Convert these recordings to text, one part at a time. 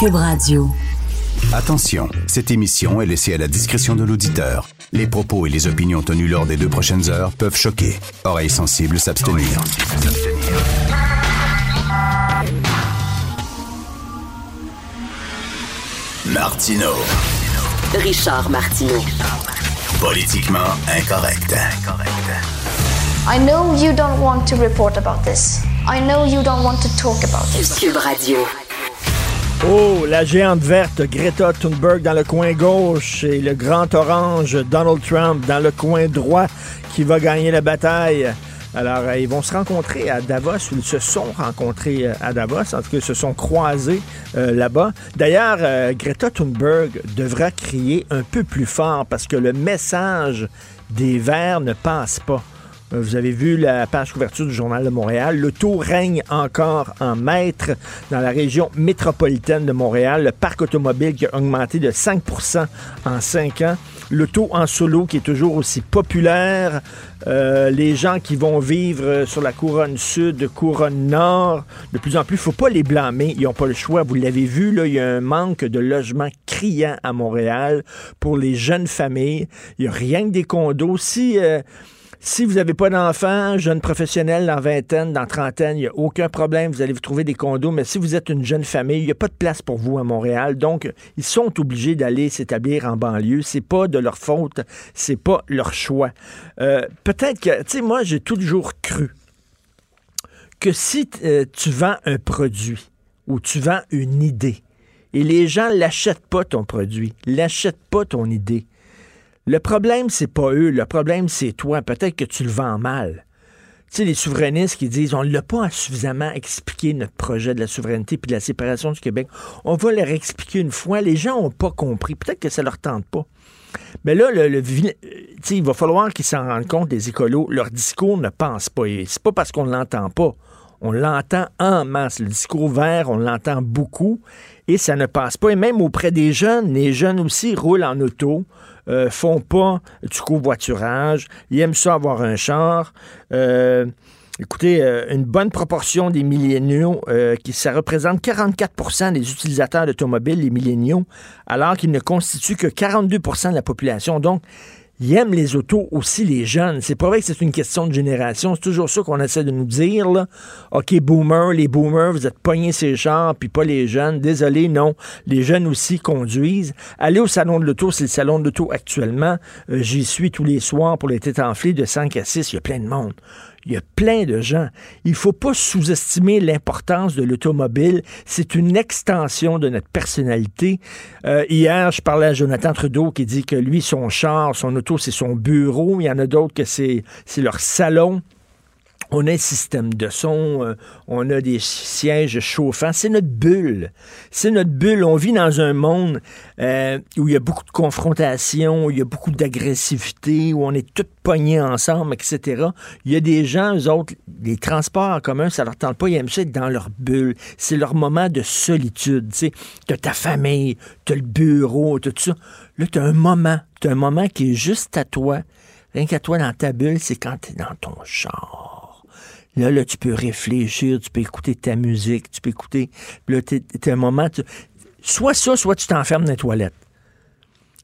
Cube Radio. Attention, cette émission est laissée à la discrétion de l'auditeur. Les propos et les opinions tenues lors des deux prochaines heures peuvent choquer. Oreilles sensibles s'abstenir. Martino. Richard Martineau. Politiquement incorrect. I know you don't want to report about this. I know you don't want to talk about it. Cube Radio. Oh, la géante verte Greta Thunberg dans le coin gauche et le grand orange Donald Trump dans le coin droit qui va gagner la bataille. Alors, euh, ils vont se rencontrer à Davos, ou ils se sont rencontrés euh, à Davos, en tout cas, ils se sont croisés euh, là-bas. D'ailleurs, euh, Greta Thunberg devra crier un peu plus fort parce que le message des Verts ne passe pas. Euh, Vous avez vu la page couverture du Journal de Montréal. Le taux règne encore en maître dans la région métropolitaine de Montréal. Le parc automobile qui a augmenté de 5% en 5 ans. Le taux en solo qui est toujours aussi populaire. Euh, les gens qui vont vivre sur la couronne sud, couronne nord, de plus en plus, faut pas les blâmer. Ils n'ont pas le choix. Vous l'avez vu, là, il y a un manque de logements criant à Montréal pour les jeunes familles. Il n'y a rien que des condos. Si... euh, si vous n'avez pas d'enfants, jeune professionnel dans vingtaine, dans trentaine, il n'y a aucun problème, vous allez vous trouver des condos. Mais si vous êtes une jeune famille, il n'y a pas de place pour vous à Montréal. Donc, ils sont obligés d'aller s'établir en banlieue. C'est pas de leur faute, c'est pas leur choix. Euh, Peut-être que, tu sais, moi, j'ai toujours cru que si euh, tu vends un produit ou tu vends une idée et les gens l'achètent pas ton produit, l'achètent pas ton idée, le problème, c'est pas eux. Le problème, c'est toi. Peut-être que tu le vends mal. Tu sais, les souverainistes qui disent on ne l'a pas suffisamment expliqué notre projet de la souveraineté puis de la séparation du Québec. On va leur expliquer une fois. Les gens n'ont pas compris. Peut-être que ça leur tente pas. Mais là, le, euh, il va falloir qu'ils s'en rendent compte, les écolos. Leur discours ne pense pas. C'est pas parce qu'on ne l'entend pas. On l'entend en masse. Le discours vert, on l'entend beaucoup. Et ça ne passe pas. Et même auprès des jeunes, les jeunes aussi roulent en auto, euh, font pas du covoiturage. Ils aiment ça avoir un char. Euh, Écoutez, euh, une bonne proportion des milléniaux, qui ça représente 44 des utilisateurs d'automobiles, les milléniaux, alors qu'ils ne constituent que 42% de la population. Donc, ils aiment les autos aussi, les jeunes. C'est pas vrai que c'est une question de génération. C'est toujours ça qu'on essaie de nous dire. Là. OK, boomers, les boomers, vous êtes pognés ces chars, puis pas les jeunes. Désolé, non. Les jeunes aussi conduisent. Allez au salon de l'auto, c'est le salon de l'auto actuellement. Euh, J'y suis tous les soirs pour les têtes enflées de 5 à 6. Il y a plein de monde. Il y a plein de gens. Il ne faut pas sous-estimer l'importance de l'automobile. C'est une extension de notre personnalité. Euh, hier, je parlais à Jonathan Trudeau qui dit que lui, son char, son auto, c'est son bureau. Il y en a d'autres que c'est c'est leur salon. On a un système de son, euh, on a des sièges chauffants. C'est notre bulle. C'est notre bulle. On vit dans un monde euh, où il y a beaucoup de confrontation, où il y a beaucoup d'agressivité, où on est tous pognés ensemble, etc. Il y a des gens, eux autres, les transports en commun, ça leur tente pas. Ils aiment ça être dans leur bulle. C'est leur moment de solitude. Tu t'as ta famille, t'as le bureau, tout ça. Là, t'as un moment. T'as un moment qui est juste à toi. Rien qu'à toi dans ta bulle, c'est quand t'es dans ton char. Là, là, tu peux réfléchir, tu peux écouter ta musique, tu peux écouter. Là, t'es, t'es un moment. tu- Soit ça, soit tu t'enfermes dans les toilettes.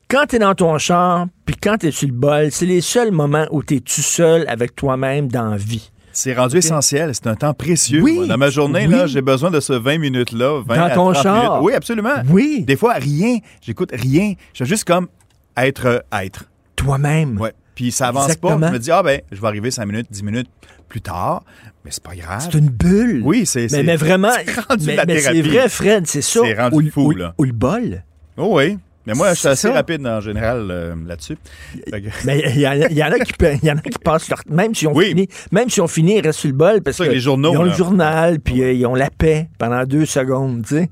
Quand t'es dans ton char, puis quand t'es sur le bol, c'est les seuls moments où t'es tout seul avec toi-même dans la vie. C'est rendu essentiel. C'est un temps précieux. Oui, Dans ma journée, oui. là, j'ai besoin de ce 20 minutes-là. 20 Dans à ton 30 char. minutes. Oui, absolument. Oui. Des fois, rien. J'écoute rien. Je veux juste comme être, euh, être. Toi-même. Ouais. Puis ça avance Exactement. pas. Je me dis, ah ben, je vais arriver 5 minutes, 10 minutes plus tard. Mais c'est pas grave. C'est une bulle. Oui, c'est. Mais, c'est- mais vraiment, c'est rendu mais, la mais c'est thérapie. vrai, Fred, c'est ça. C'est rendu ou, fou, ou- là. ou le bol. Oh oui. Mais moi, je suis C'est assez ça. rapide en général euh, là-dessus. Mais il y, en a- y en a qui, y en a qui passent leur, même si on Oui. finit, même si on finit, ils restent sur le bol parce Ça, que les journaux, ils ont le journal, puis euh, ils ont la paix pendant deux secondes, tu sais.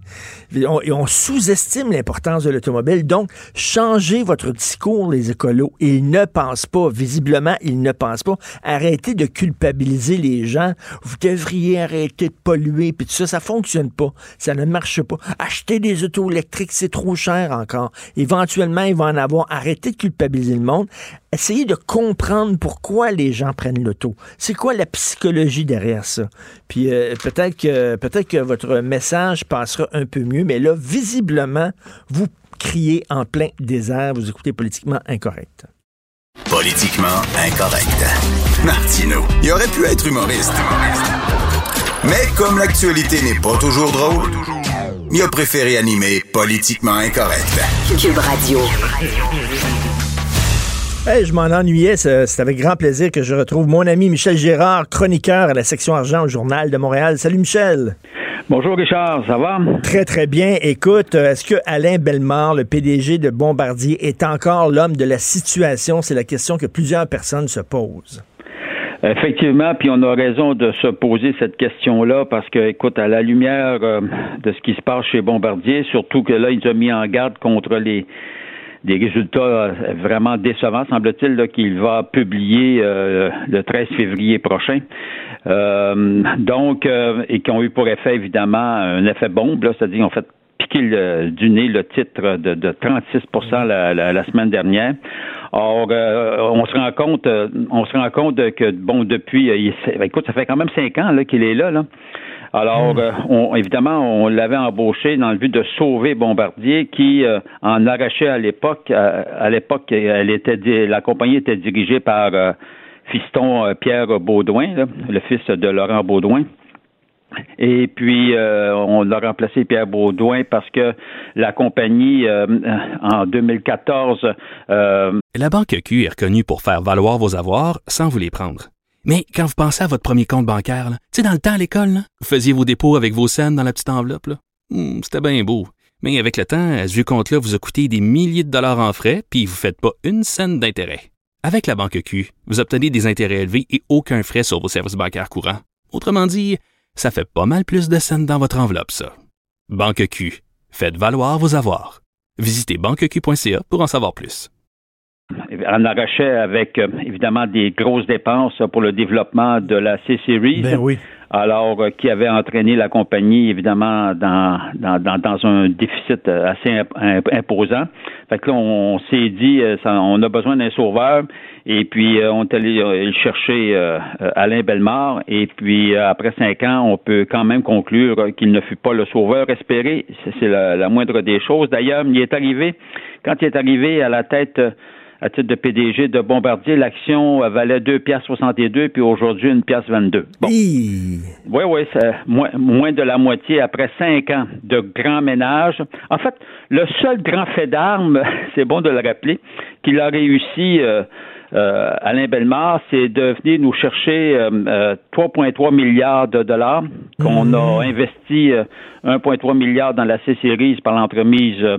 Puis On, et on sous-estime l'importance de l'automobile. Donc, changez votre discours, les écolos. Ils ne pensent pas, visiblement, ils ne pensent pas. Arrêtez de culpabiliser les gens. Vous devriez arrêter de polluer, puis tout ça, ça fonctionne pas. Ça ne marche pas. Acheter des autos électriques, c'est trop cher encore. Éventuellement, il va en avoir. Arrêtez de culpabiliser le monde. Essayez de comprendre pourquoi les gens prennent l'auto. C'est quoi la psychologie derrière ça? Puis euh, peut-être que peut-être que votre message passera un peu mieux, mais là, visiblement, vous criez en plein désert, vous écoutez politiquement incorrect. Politiquement incorrect. Martineau, il aurait pu être humoriste. Mais comme l'actualité n'est pas toujours drôle, il a préféré animer Politiquement incorrect. Cube Radio. Hey, je m'en ennuyais, c'est c'est avec grand plaisir que je retrouve mon ami Michel Gérard, chroniqueur à la section argent au Journal de Montréal. Salut Michel. Bonjour Richard, ça va? Très, très bien. Écoute, euh, est-ce que Alain Bellemare, le PDG de Bombardier, est encore l'homme de la situation? C'est la question que plusieurs personnes se posent. Effectivement, puis on a raison de se poser cette question-là parce que, écoute, à la lumière euh, de ce qui se passe chez Bombardier, surtout que là, il a mis en garde contre les des résultats euh, vraiment décevants, semble-t-il, qu'il va publier euh, le 13 février prochain. Euh, donc, euh, et qui ont eu pour effet, évidemment, un effet bombe, c'est-à-dire qu'ils ont fait piquer le- du nez le titre de, de 36 la, la, la semaine dernière. Or, euh, on se rend compte, euh, on se rend compte que bon depuis, euh, il- c'est- écoute, ça fait quand même cinq ans qu'il est là, là. Alors, euh, on, évidemment, on l'avait embauché dans le but de sauver Bombardier, qui euh, en arrachait à l'époque. À, à l'époque, elle était, la compagnie était dirigée par fiston Pierre Baudouin, là, le fils de Laurent Baudouin. Et puis, euh, on a remplacé Pierre Baudouin parce que la compagnie, euh, en 2014, euh, La Banque Q est reconnue pour faire valoir vos avoirs sans vous les prendre. Mais quand vous pensez à votre premier compte bancaire, tu sais, dans le temps à l'école, vous faisiez vos dépôts avec vos scènes dans la petite enveloppe. Hmm, C'était bien beau. Mais avec le temps, à ce compte-là vous a coûté des milliers de dollars en frais, puis vous ne faites pas une scène d'intérêt. Avec la Banque Q, vous obtenez des intérêts élevés et aucun frais sur vos services bancaires courants. Autrement dit, ça fait pas mal plus de scènes dans votre enveloppe, ça. Banque Q. Faites valoir vos avoirs. Visitez banqueq.ca pour en savoir plus. en arrachait avec euh, évidemment des grosses dépenses pour le développement de la C-Series. Ben oui. alors euh, qui avait entraîné la compagnie évidemment dans, dans, dans, dans un déficit euh, assez imp- imp- imposant. Fait que là, on, s'est dit, ça- on a besoin d'un sauveur, et puis euh, on est allé euh, chercher euh, euh, Alain Bellemare, et puis euh, après cinq ans, on peut quand même conclure euh, qu'il ne fut pas le sauveur espéré. C'est, la, la moindre des choses. D'ailleurs, il est arrivé, quand il est arrivé à la tête à titre de PDG de Bombardier, l'action valait 2 piastres 62 puis aujourd'hui une pièce 22. Bon. Oui, oui, c'est moins, moins de la moitié après cinq ans de grand ménage. En fait, le seul grand fait d'armes, c'est bon de le rappeler, qu'il a réussi, euh, euh, Alain Bellemare, c'est de venir nous chercher euh, euh, 3,3 milliards de dollars qu'on a investi euh, 1,3 milliard dans la C-Series par l'entremise euh,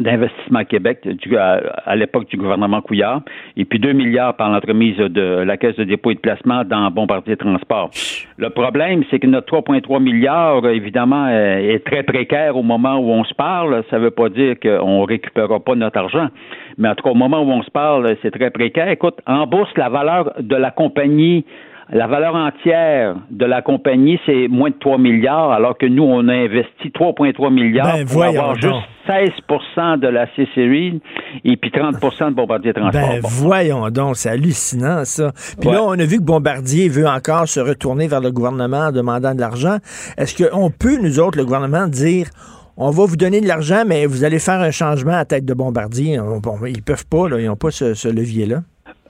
d'investissement Québec du, à, l'époque du gouvernement Couillard, et puis 2 milliards par l'entremise de la Caisse de dépôt et de placement dans Bombardier Transport. Le problème, c'est que notre 3,3 milliards, évidemment, euh, est très précaire au moment où on se parle. Ça ne veut pas dire qu'on ne récupérera pas notre argent, mais en tout cas, au moment où on se parle, c'est très précaire. Écoute, en bourse, la valeur de la compagnie la valeur entière de la compagnie, c'est moins de 3 milliards, alors que nous, on a investi 3,3 milliards Ben, pour voyons avoir donc. juste 16% de la C-Series et puis 30 de Bombardier Transport. Ben, Bon. voyons donc, c'est hallucinant, ça. Puis Ouais. là, on a vu que Bombardier veut encore se retourner vers le gouvernement en demandant de l'argent. Est-ce qu'on peut, nous autres, le gouvernement, dire on va vous donner de l'argent, mais vous allez faire un changement à tête de Bombardier? On- Bon, ils peuvent pas, là, ils n'ont pas ce, ce levier-là.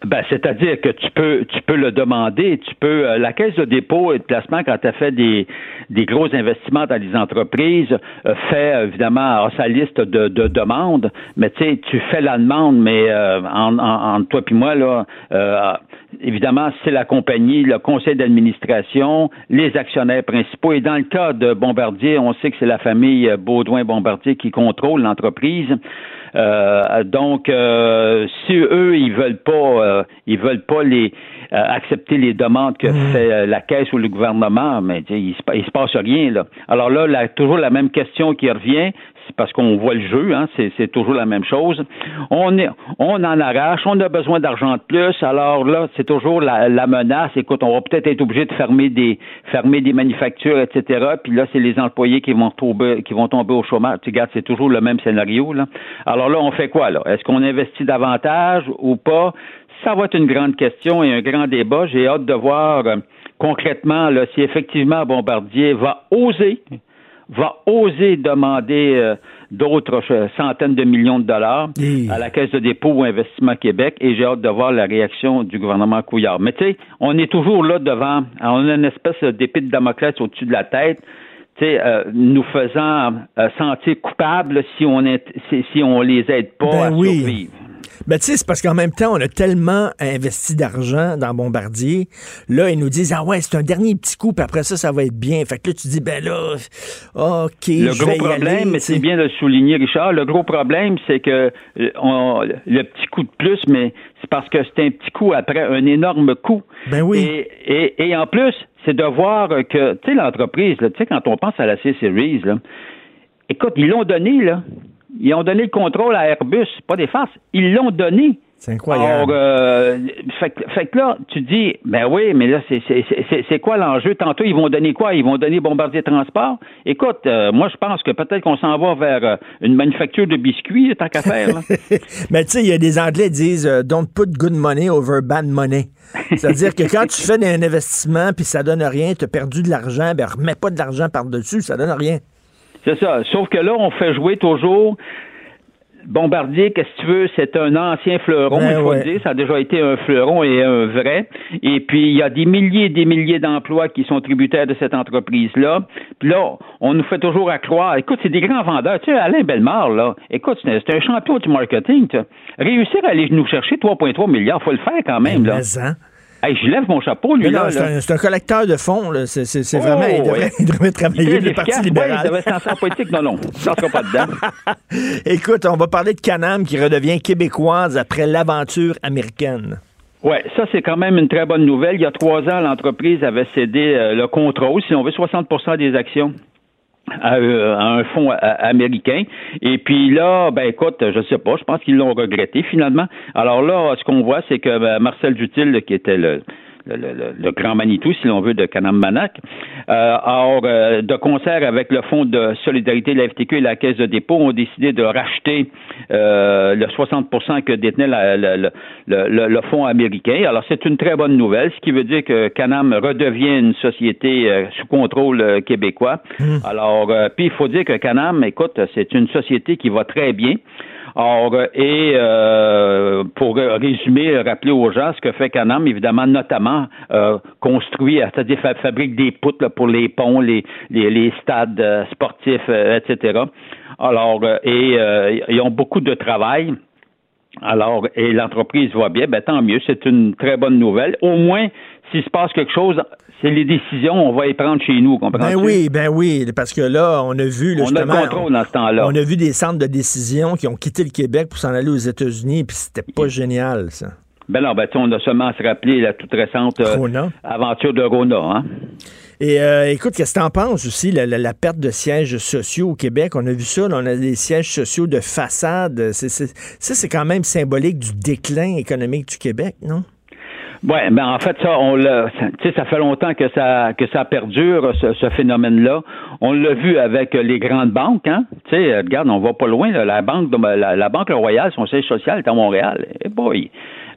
Ben, c'est-à-dire que tu peux, tu peux le demander. Tu peux, euh, la caisse de dépôt et de placement, quand tu as fait des, des gros investissements dans les entreprises, euh, fait euh, évidemment sa liste de, de demandes. Mais tu sais, tu fais la demande, mais euh, en, en, entre toi et moi là, euh, évidemment, c'est la compagnie, le conseil d'administration, les actionnaires principaux. Et dans le cas de Bombardier, on sait que c'est la famille Baudouin Bombardier qui contrôle l'entreprise. Euh, donc, euh, si eux, ils veulent pas, euh, ils veulent pas les accepter les demandes que Mmh. fait la caisse ou le gouvernement, mais il se, il se passe rien là. Alors là, la- toujours la même question qui revient, parce qu'on voit le jeu, hein, c'est, toujours la même chose. On est, on en arrache, on a besoin d'argent de plus. Alors là, c'est toujours la, la menace. Écoute, on va peut-être être obligé de fermer des, fermer des manufactures, etc. Puis là, c'est les employés qui vont tomber, qui vont tomber au chômage. Tu regardes, c'est toujours le même scénario là. Alors là, on fait quoi là? Est-ce qu'on investit davantage ou pas? Ça va être une grande question et un grand débat. J'ai hâte de voir euh, concrètement là, si effectivement Bombardier va oser va oser demander euh, d'autres euh, centaines de millions de dollars à la Caisse de dépôt ou Investissement Québec et j'ai hâte de voir la réaction du gouvernement Couillard. Mais tu sais, on est toujours là devant, on a une espèce d'épée de Damoclès au-dessus de la tête, tu sais, euh, nous faisant euh, sentir coupables si on est, si, si on les aide pas Ben à oui. survivre. Ben, tu sais, c'est parce qu'en même temps, on a tellement investi d'argent dans Bombardier. Là, ils nous disent, ah ouais, c'est un dernier petit coup, puis après ça, ça va être bien. Fait que là, tu dis, ben là, OK, Le je gros vais problème, mais c'est bien de le souligner, Richard, le gros problème, c'est que euh, on- le petit coup de plus, mais c'est parce que c'est un petit coup après un énorme coup. Ben oui. Et, et, et en plus, c'est de voir que, tu sais, l'entreprise, tu sais, quand on pense à la C-Series, là, écoute, ils l'ont donné, là. Ils ont donné le contrôle à Airbus, pas des farces. Ils l'ont donné. C'est incroyable. Alors, euh, fait, que- fait que là, tu dis, ben oui, mais là, c'est- quoi l'enjeu? Tantôt, ils vont donner quoi? Ils vont donner Bombardier Transport? Écoute, euh, moi, je pense que peut-être qu'on s'en va vers euh, une manufacture de biscuits, tant qu'à faire. là. Mais tu sais, il y a des Anglais qui disent euh, Don't put good money over bad money. C'est-à-dire que quand tu fais un investissement puis ça donne rien, tu as perdu de l'argent, ben remets pas de l'argent par-dessus, ça donne rien. C'est ça. Sauf que là, on fait jouer toujours. Bombardier, qu'est-ce que tu veux, c'est un ancien fleuron, Ben il faut ouais. le dire. Ça a déjà été un fleuron et un vrai. Et puis, il y a des milliers et des milliers d'emplois qui sont tributaires de cette entreprise-là. Puis là, on nous fait toujours à croire. Écoute, c'est des grands vendeurs. Tu sais, Alain Bellemare, là, écoute, c'est un, champion du marketing. tu. Réussir à aller nous chercher 3,3 milliards, faut le faire quand même. Là. Mais, hein? Hey, je lève mon chapeau, lui, là. c'est un, collecteur de fonds. C'est Oh, vraiment. Il devrait, ouais. il devrait travailler le Parti libéral. Ouais, il devait se lancer en politique. Non, non, ça sera pas dedans. Écoute, on va parler de Canam qui redevient québécoise après l'aventure américaine. Oui, ça, c'est quand même une très bonne nouvelle. Il y a trois ans, l'entreprise avait cédé euh, le contrôle, si on veut, 60% des actions. À, euh, à un fonds euh, américain. Et puis là, ben écoute, je sais pas, je pense qu'ils l'ont regretté finalement. Alors là, ce qu'on voit, c'est que ben, Marcel Dutil, qui était le, le, le- le grand Manitou, si l'on veut, de Canam-Manac, euh, or, euh, de concert avec le Fonds de solidarité de la FTQ et la Caisse de dépôt, ont décidé de racheter euh, le 60% que détenait la- la- le, le- fonds américain. Alors, c'est une très bonne nouvelle, ce qui veut dire que Canam redevient une société euh, sous contrôle euh, québécois. Alors, euh, puis il faut dire que Canam, écoute, c'est une société qui va très bien. Or, et euh, pour résumer, rappeler aux gens ce que fait Canam, évidemment, notamment euh, construit, c'est-à-dire fa- fabrique des poutres là, pour les ponts, les, les, les stades euh, sportifs, euh, etc. Alors, euh, et euh, ils ont beaucoup de travail. Alors, et l'entreprise va bien, ben tant mieux, c'est une très bonne nouvelle. Au moins, s'il se passe quelque chose, c'est les décisions, on va les prendre chez nous, comprends-tu? Ben oui, ben oui, parce que là, on a vu là, On a le contrôle dans ce temps-là. on a vu des centres de décision qui ont quitté le Québec pour s'en aller aux États-Unis, puis c'était pas génial, ça. Ben non, ben tu sais, on a seulement à se rappeler la toute récente euh, aventure de Rona, hein? Et euh, écoute, qu'est-ce que t'en penses aussi, la, la- la perte de sièges sociaux au Québec? On a vu ça, là, on a des sièges sociaux de façade. Ça, c'est quand même symbolique du déclin économique du Québec, non? Ouais, ben en fait ça, on l'a, tu sais, ça fait longtemps que ça que ça perdure ce, ce phénomène-là. On l'a vu avec les grandes banques, hein. Tu sais, regarde, on va pas loin. là. la banque, de, la, la banque Royale, son siège social est à Montréal. Eh boy.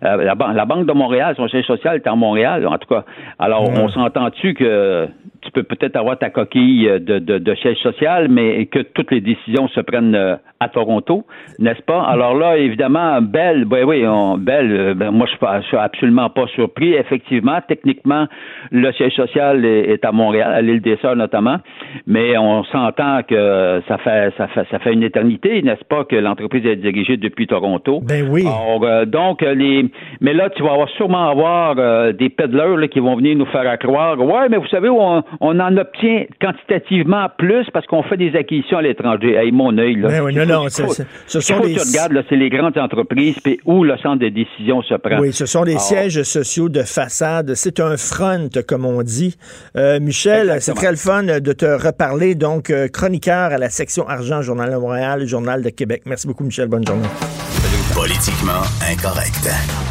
Euh, la, la banque de Montréal, son siège social est à Montréal. En tout cas, alors on s'entend-tu que tu peux peut-être avoir ta coquille de, de, de siège social, mais que toutes les décisions se prennent euh, à Toronto, n'est-ce pas? Alors là, évidemment, Bell, ben oui, on, Bell, euh, ben, moi je je suis absolument pas surpris. Effectivement, techniquement, le siège social est, est à Montréal, à l'île des Sœurs notamment, mais on s'entend que ça fait ça fait ça fait une éternité, n'est-ce pas, que l'entreprise est dirigée depuis Toronto. Ben oui. Alors, euh, donc, euh, les... mais là, tu vas avoir sûrement avoir euh, des peddlers là, qui vont venir nous faire à croire. Ouais, mais vous savez, on, on en obtient quantitativement plus parce qu'on fait des acquisitions à l'étranger. Hey, mon œil, là. Ben oui, non, non, c'est- ce sont des- tu regardes, là, c'est les grandes entreprises, puis où le centre de décision se prend. Oui, ce sont des sièges sociaux de façade. C'est un front, comme on dit. Euh, Michel, c'est très le fun de te reparler. Donc, euh, chroniqueur à la section argent, Journal de Montréal, Journal de Québec. Merci beaucoup, Michel. Bonne journée. Politiquement incorrect.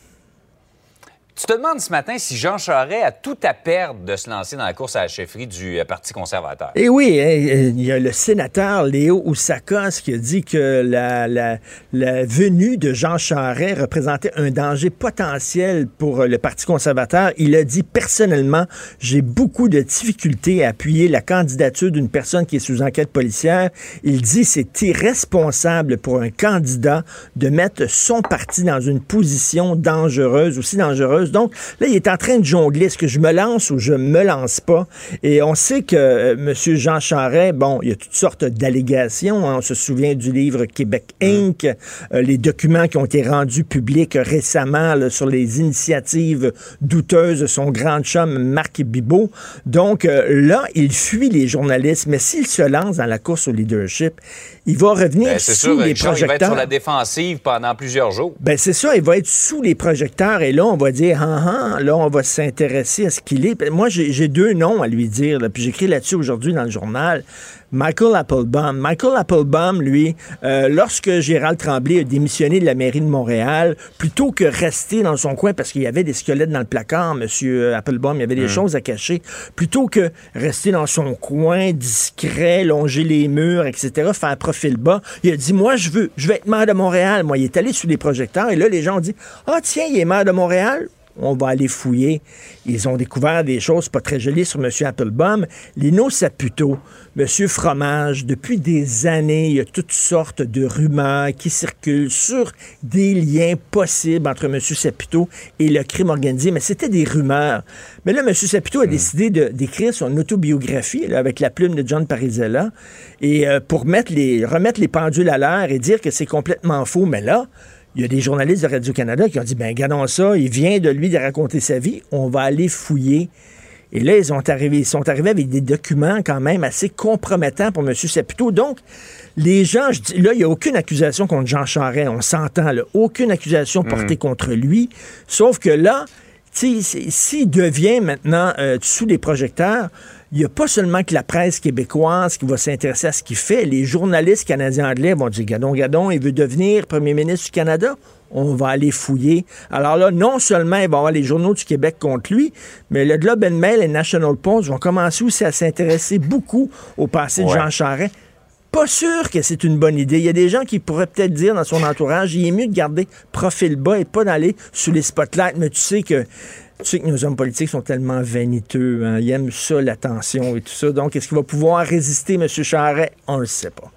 Tu te demandes ce matin si Jean Charest a tout à perdre de se lancer dans la course à la chefferie du euh, Parti conservateur. Et oui, hein, il y a le sénateur Léo Oussakos qui a dit que la, la, la venue de Jean Charest représentait un danger potentiel pour euh, le Parti conservateur. Il a dit personnellement, j'ai beaucoup de difficultés à appuyer la candidature d'une personne qui est sous enquête policière. Il dit c'est irresponsable pour un candidat de mettre son parti dans une position dangereuse, aussi dangereuse. Donc là, il est en train de jongler. Est-ce que je me lance ou je me lance pas? Et on sait que euh, M. Jean Charest, bon, il y a toutes sortes d'allégations. hein. On se souvient du livre Québec Inc., euh, les documents qui ont été rendus publics récemment là, sur les initiatives douteuses de son grand chum Marc Bibot. Donc euh, là, il fuit les journalistes, mais s'il se lance dans la course au leadership, il va revenir Ben, sous sûr, les Richard, il va être projecteurs. sur la défensive pendant plusieurs jours. Ben c'est ça, il va être sous les projecteurs et là, on va dire, ah, ah, là, on va s'intéresser à ce qu'il est. Moi, j'ai deux noms à lui dire, là, puis j'écris là-dessus aujourd'hui dans le journal. Michael Applebaum. Michael Applebaum, lui, euh, lorsque Gérald Tremblay a démissionné de la mairie de Montréal, plutôt que rester dans son coin parce qu'il y avait des squelettes dans le placard, Monsieur Applebaum, il y avait des choses à cacher, plutôt que rester dans son coin, discret, longer les murs, etc., faire profil bas, il a dit, moi, je veux, je veux être maire de Montréal. Moi, il est allé sous les projecteurs et là, les gens ont dit, ah, tiens, il est maire de Montréal? On va aller fouiller. Ils ont découvert des choses pas très jolies sur M. Applebaum. Lino Saputo, M. Fromage, depuis des années, il y a toutes sortes de rumeurs qui circulent sur des liens possibles entre M. Saputo et le crime organisé, mais c'était des rumeurs. Mais là, M. Saputo a décidé de- d'écrire son autobiographie là, avec la plume de John Parizella et euh, pour mettre les, remettre les pendules à l'heure et dire que c'est complètement faux. Mais là, il y a des journalistes de Radio-Canada qui ont dit, ben, regardons ça, il vient de lui de raconter sa vie, on va aller fouiller. Et là, ils, ont arrivé, ils sont arrivés avec des documents quand même assez compromettants pour M. Saputo. Donc, les gens, je dis, là, il n'y a aucune accusation contre Jean Charest, on s'entend, là, aucune accusation portée contre lui. Sauf que là, s'il devient maintenant euh, sous les projecteurs, il n'y a pas seulement que la presse québécoise qui va s'intéresser à ce qu'il fait. Les journalistes canadiens-anglais vont dire Gadon, Gadon, il veut devenir premier ministre du Canada. On va aller fouiller. Alors là, non seulement il va y avoir les journaux du Québec contre lui, mais le Globe and Mail et le National Post vont commencer aussi à s'intéresser beaucoup au passé de. Jean Charest. Pas sûr que c'est une bonne idée. Il y a des gens qui pourraient peut-être dire dans son entourage, il est mieux de garder profil bas et pas d'aller sous les spotlights. Mais tu sais que tu sais que nos hommes politiques sont tellement vaniteux. hein. Ils aiment ça, l'attention et tout ça. Donc, est-ce qu'il va pouvoir résister, M. Charret? On ne le sait pas.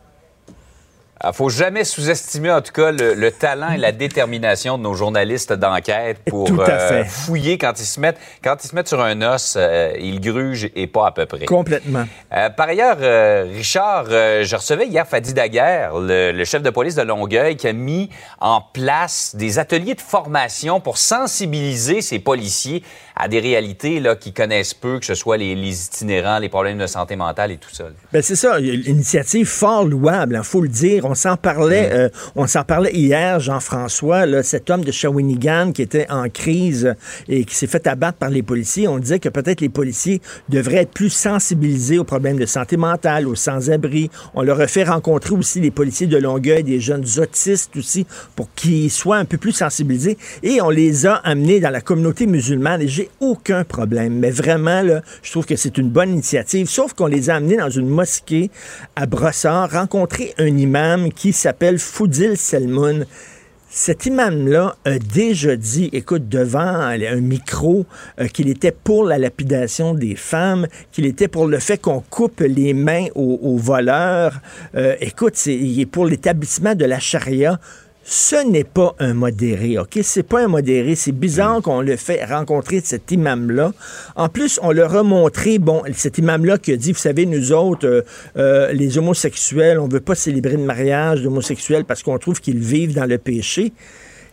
Il ne faut jamais sous-estimer, en tout cas, le, le talent et la détermination de nos journalistes d'enquête pour euh, fouiller quand ils se mettent quand ils se mettent sur un os, euh, ils grugent et pas à peu près. Complètement. Euh, par ailleurs, euh, Richard, euh, je recevais hier Fadi Daguerre, le, le chef de police de Longueuil, qui a mis en place des ateliers de formation pour sensibiliser ses policiers à des réalités là, qu'ils connaissent peu, que ce soit les, les itinérants, les problèmes de santé mentale et tout ça. Ben c'est ça, il y a une initiative fort louable, il faut le dire. On s'en parlait, euh, on s'en parlait hier, Jean-François, là, cet homme de Shawinigan qui était en crise et qui s'est fait abattre par les policiers. On disait que peut-être les policiers devraient être plus sensibilisés aux problèmes de santé mentale, aux sans-abri. On leur a fait rencontrer aussi les policiers de Longueuil, des jeunes autistes aussi, pour qu'ils soient un peu plus sensibilisés. Et on les a amenés dans la communauté musulmane. Et j'ai aucun problème. Mais vraiment, là, je trouve que c'est une bonne initiative. Sauf qu'on les a amenés dans une mosquée à Brossard, rencontrer un imam qui s'appelle Foudil Selmoun. Cet imam-là a déjà dit, écoute, devant un micro, euh, qu'il était pour la lapidation des femmes, qu'il était pour le fait qu'on coupe les mains aux, voleurs. Euh, écoute, il est pour l'établissement de la charia. Ce n'est pas un modéré, OK? C'est pas un modéré. C'est bizarre qu'on le fait rencontrer cet imam-là. En plus, on leur a montré, bon, cet imam-là qui a dit, vous savez, nous autres, euh, euh, les homosexuels, on veut pas célébrer le mariage d'homosexuels parce qu'on trouve qu'ils vivent dans le péché.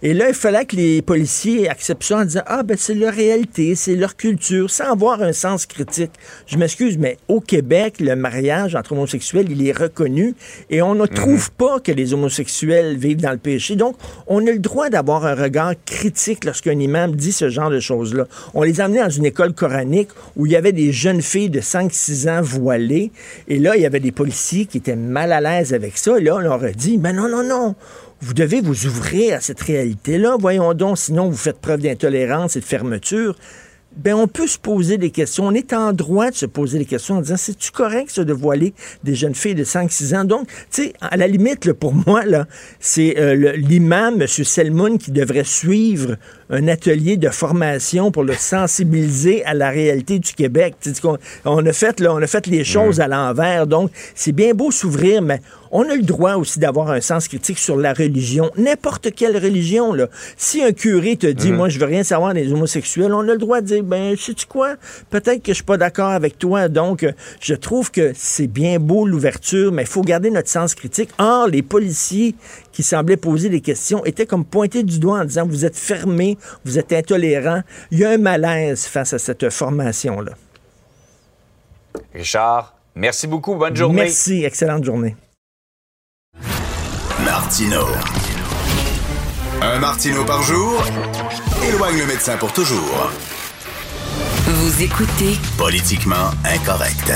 Et là, il fallait que les policiers acceptent ça en disant Ah, ben c'est leur réalité, c'est leur culture, sans avoir un sens critique. Je m'excuse, mais au Québec, le mariage entre homosexuels, il est reconnu et on ne trouve pas que les homosexuels vivent dans le péché. Donc, on a le droit d'avoir un regard critique lorsqu'un imam dit ce genre de choses-là. On les a amenés dans une école coranique où il y avait des jeunes filles de 5-6 ans voilées et là, il y avait des policiers qui étaient mal à l'aise avec ça. Et là, on leur a dit Ben non, non, non vous devez vous ouvrir à cette réalité-là. Voyons donc, sinon vous faites preuve d'intolérance et de fermeture. Ben, on peut se poser des questions. On est en droit de se poser des questions en disant, c'est-tu correct, ça, de voiler des jeunes filles de 5-6 ans? Donc, tu sais, à la limite, pour moi, là, c'est euh, l'imam, M. Selmoun, qui devrait suivre un atelier de formation pour le sensibiliser à la réalité du Québec. On, on, a fait, là, on a fait les choses à l'envers. Donc, c'est bien beau s'ouvrir, mais on a le droit aussi d'avoir un sens critique sur la religion. N'importe quelle religion, là. Si un curé te dit, moi, je veux rien savoir des homosexuels, on a le droit de dire, ben, sais-tu quoi? Peut-être que je suis pas d'accord avec toi. Donc, je trouve que c'est bien beau l'ouverture, mais il faut garder notre sens critique. Or, les policiers qui semblaient poser des questions étaient comme pointés du doigt en disant, vous êtes fermés, vous êtes intolérants. Il y a un malaise face à cette formation-là. Richard, merci beaucoup. Bonne journée. Merci. Excellente journée. Martino. Un Martino par jour éloigne le médecin pour toujours. Vous écoutez Politiquement incorrect.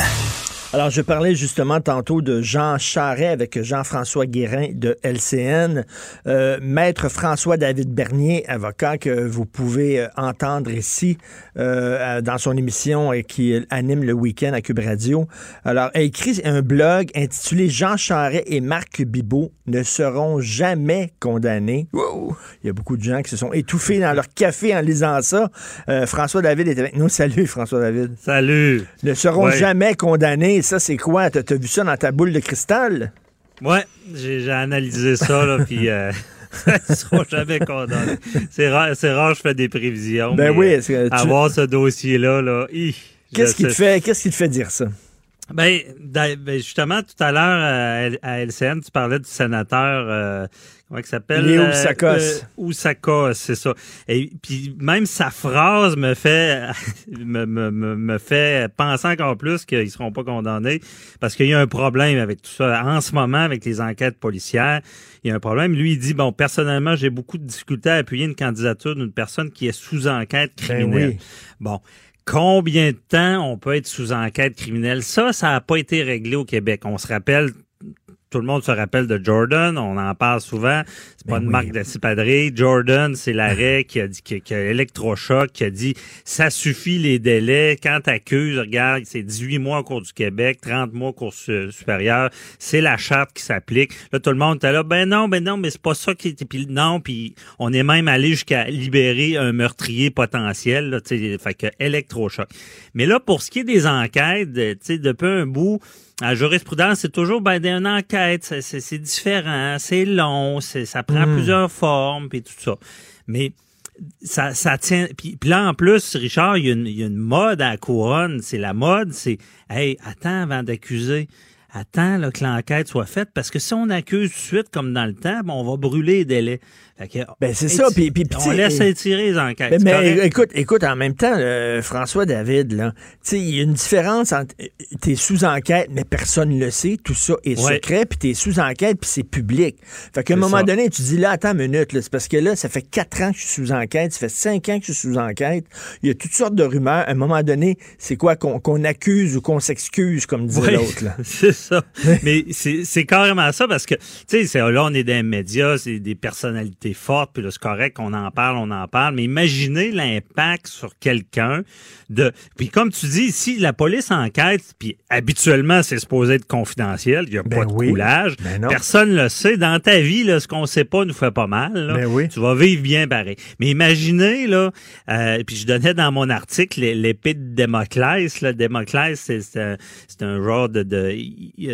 Alors, je parlais justement tantôt de Jean Charret avec Jean-François Guérin de LCN. Euh, Maître François-David Bernier, avocat que vous pouvez euh, entendre ici euh, dans son émission et qui anime le week-end à Cube Radio. Alors, a écrit un blog intitulé Jean Charret et Marc Bibot ne seront jamais condamnés. Il y a beaucoup de gens qui se sont étouffés dans leur café en lisant ça. François-David est avec nous. Salut, François-David. Salut. Ne seront jamais condamnés ça, c'est quoi? T'as as vu ça dans ta boule de cristal? Ouais, j'ai analysé ça, là, puis... Euh, ils seront jamais condamnés. C'est rare, je fais des prévisions. Ben oui. Euh, avoir ce dossier-là, là, qu'est-ce qui te fait, qu'est-ce qui te fait dire ça? Ben, ben, justement, tout à l'heure à LCN, tu parlais du sénateur euh, comment il s'appelle? Léo Sakos. Euh, c'est ça. Et puis même sa phrase me fait me, me, me fait penser encore plus qu'ils seront pas condamnés parce qu'il y a un problème avec tout ça en ce moment avec les enquêtes policières. Il y a un problème. Lui, il dit bon, personnellement, j'ai beaucoup de difficultés à appuyer une candidature d'une personne qui est sous enquête ben criminelle. Bon, combien de temps on peut être sous enquête criminelle? Ça, ça n'a pas été réglé au Québec. On se rappelle tout le monde se rappelle de Jordan, on en parle souvent. C'est pas ben une marque d'acipadrée. Jordan, c'est l'arrêt qui a dit qui, a électrochoc, qui a dit ça suffit les délais. Quand t'accuses, regarde, c'est 18 mois au cours du Québec, 30 mois au cours supérieur. C'est la charte qui s'applique. Là, tout le monde était là, ben non, ben non, mais c'est pas ça qui était. Puis non, puis on est même allé jusqu'à libérer un meurtrier potentiel. Là, fait que électrochoc. Mais là, pour ce qui est des enquêtes, tu sais, depuis un bout la jurisprudence, c'est toujours ben, une enquête, c'est différent, c'est long, ça prend hmm. plusieurs formes, puis tout ça. Mais ça, ça tient. Puis, là, en plus, Richard, il y, a une, il y a une mode à la couronne. C'est la mode, c'est Hey, attends avant d'accuser attends là, que l'enquête soit faite, parce que si on accuse tout de suite, comme dans le temps, on va brûler les délais. Ben c'est ça, puis, on laisse étirer les enquêtes. Mais, écoute, écoute, en même temps, François David, là, il y a une différence entre t'es sous enquête, mais personne ne le sait, tout ça est secret, puis t'es sous enquête, puis c'est public. Fait qu'à un moment donné, tu dis là, attends une minute, c'est parce que là, ça fait quatre ans que je suis sous enquête, ça fait cinq ans que je suis sous enquête, il y a toutes sortes de rumeurs. À un moment donné, c'est quoi qu'on accuse ou qu'on s'excuse, comme disait l'autre. c'est ça. mais c'est carrément ça parce que, tu sais, là, on est des médias, c'est des personnalités culpabilité forte, puis là, c'est correct qu'on en parle, on en parle, mais imaginez l'impact sur quelqu'un de... Puis comme tu dis, si la police enquête, puis habituellement, c'est supposé être confidentiel, il n'y a Ben pas de oui. coulage, Ben personne le sait. Dans ta vie, là, ce qu'on sait pas nous fait pas mal. là. Ben oui. Tu vas vivre bien pareil. Mais imaginez, là, euh, puis je donnais dans mon article l'épée de Démoclès. Là. Démoclès, c'est c'est un, un genre de, de,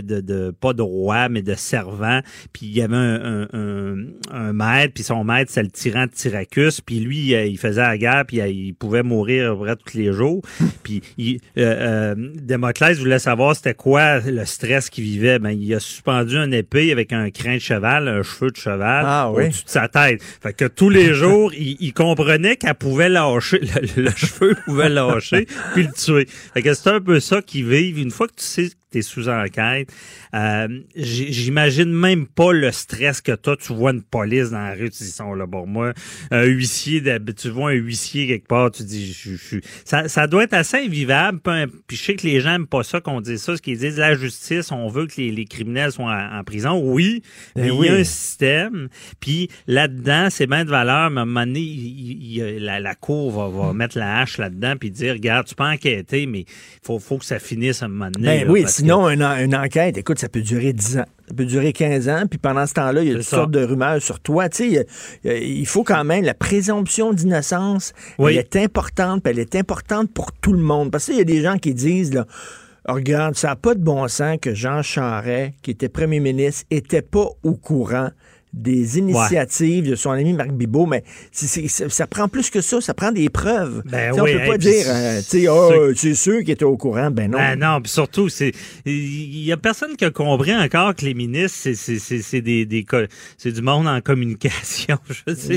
de, de- pas de roi, mais de servant. Puis il y avait un, un, un, un maître, puis son maître, c'est le tyran de Syracuse. Puis lui, euh, il faisait la guerre, puis euh, il pouvait mourir près tous les jours. puis il, euh, euh, Démoclès voulait savoir c'était quoi le stress qu'il vivait. Ben, il a suspendu une épée avec un crin de cheval, un cheveu de cheval Ah oui. au-dessus de sa tête. Fait que tous les jours, il, il comprenait qu'elle pouvait lâcher, le, le cheveu pouvait lâcher, puis le tuer. Fait que c'est un peu ça qu'ils vivent. Une fois que tu sais t'es sous enquête, euh, j'imagine même pas le stress que toi, tu vois une police dans la rue, tu dis, ils sont là pour moi. Un huissier, tu vois un huissier quelque part, tu dis, je, je, ça, ça doit être assez invivable. Puis je sais que les gens aiment pas ça qu'on dise ça, ce qu'ils disent la justice, on veut que les, les criminels soient en, en prison. Oui, Ben mais oui. il y a un système. Puis là-dedans, c'est bien de valeur, mais à un moment donné, il- il- il- la, la cour va, va mettre la hache là-dedans puis dire, regarde, tu peux enquêter, mais faut, faut que ça finisse à un moment donné. Ben là, oui, sinon, une, en- une enquête, écoute, ça peut durer 10 ans. Ça peut durer 15 ans, puis pendant ce temps-là, il y a toutes ça. sortes de rumeurs sur toi. Tu sais, il faut quand même, la présomption d'innocence, Oui. elle est importante, puis elle est importante pour tout le monde. Parce qu'il y a des gens qui disent, là, Oh, regarde, ça n'a pas de bon sens que Jean Charest, qui était premier ministre, était pas au courant des initiatives de son ami Marc Bibot, mais ça, ça prend plus que ça, ça prend des preuves. Ben oui, on peut hey, pas dire, c'est- euh, tu c'est- c'est sûr qu'il était au courant. Ben non. Ben non, puis surtout, c'est il y a personne qui a compris encore que les ministres, c'est des des c'est du monde en communication.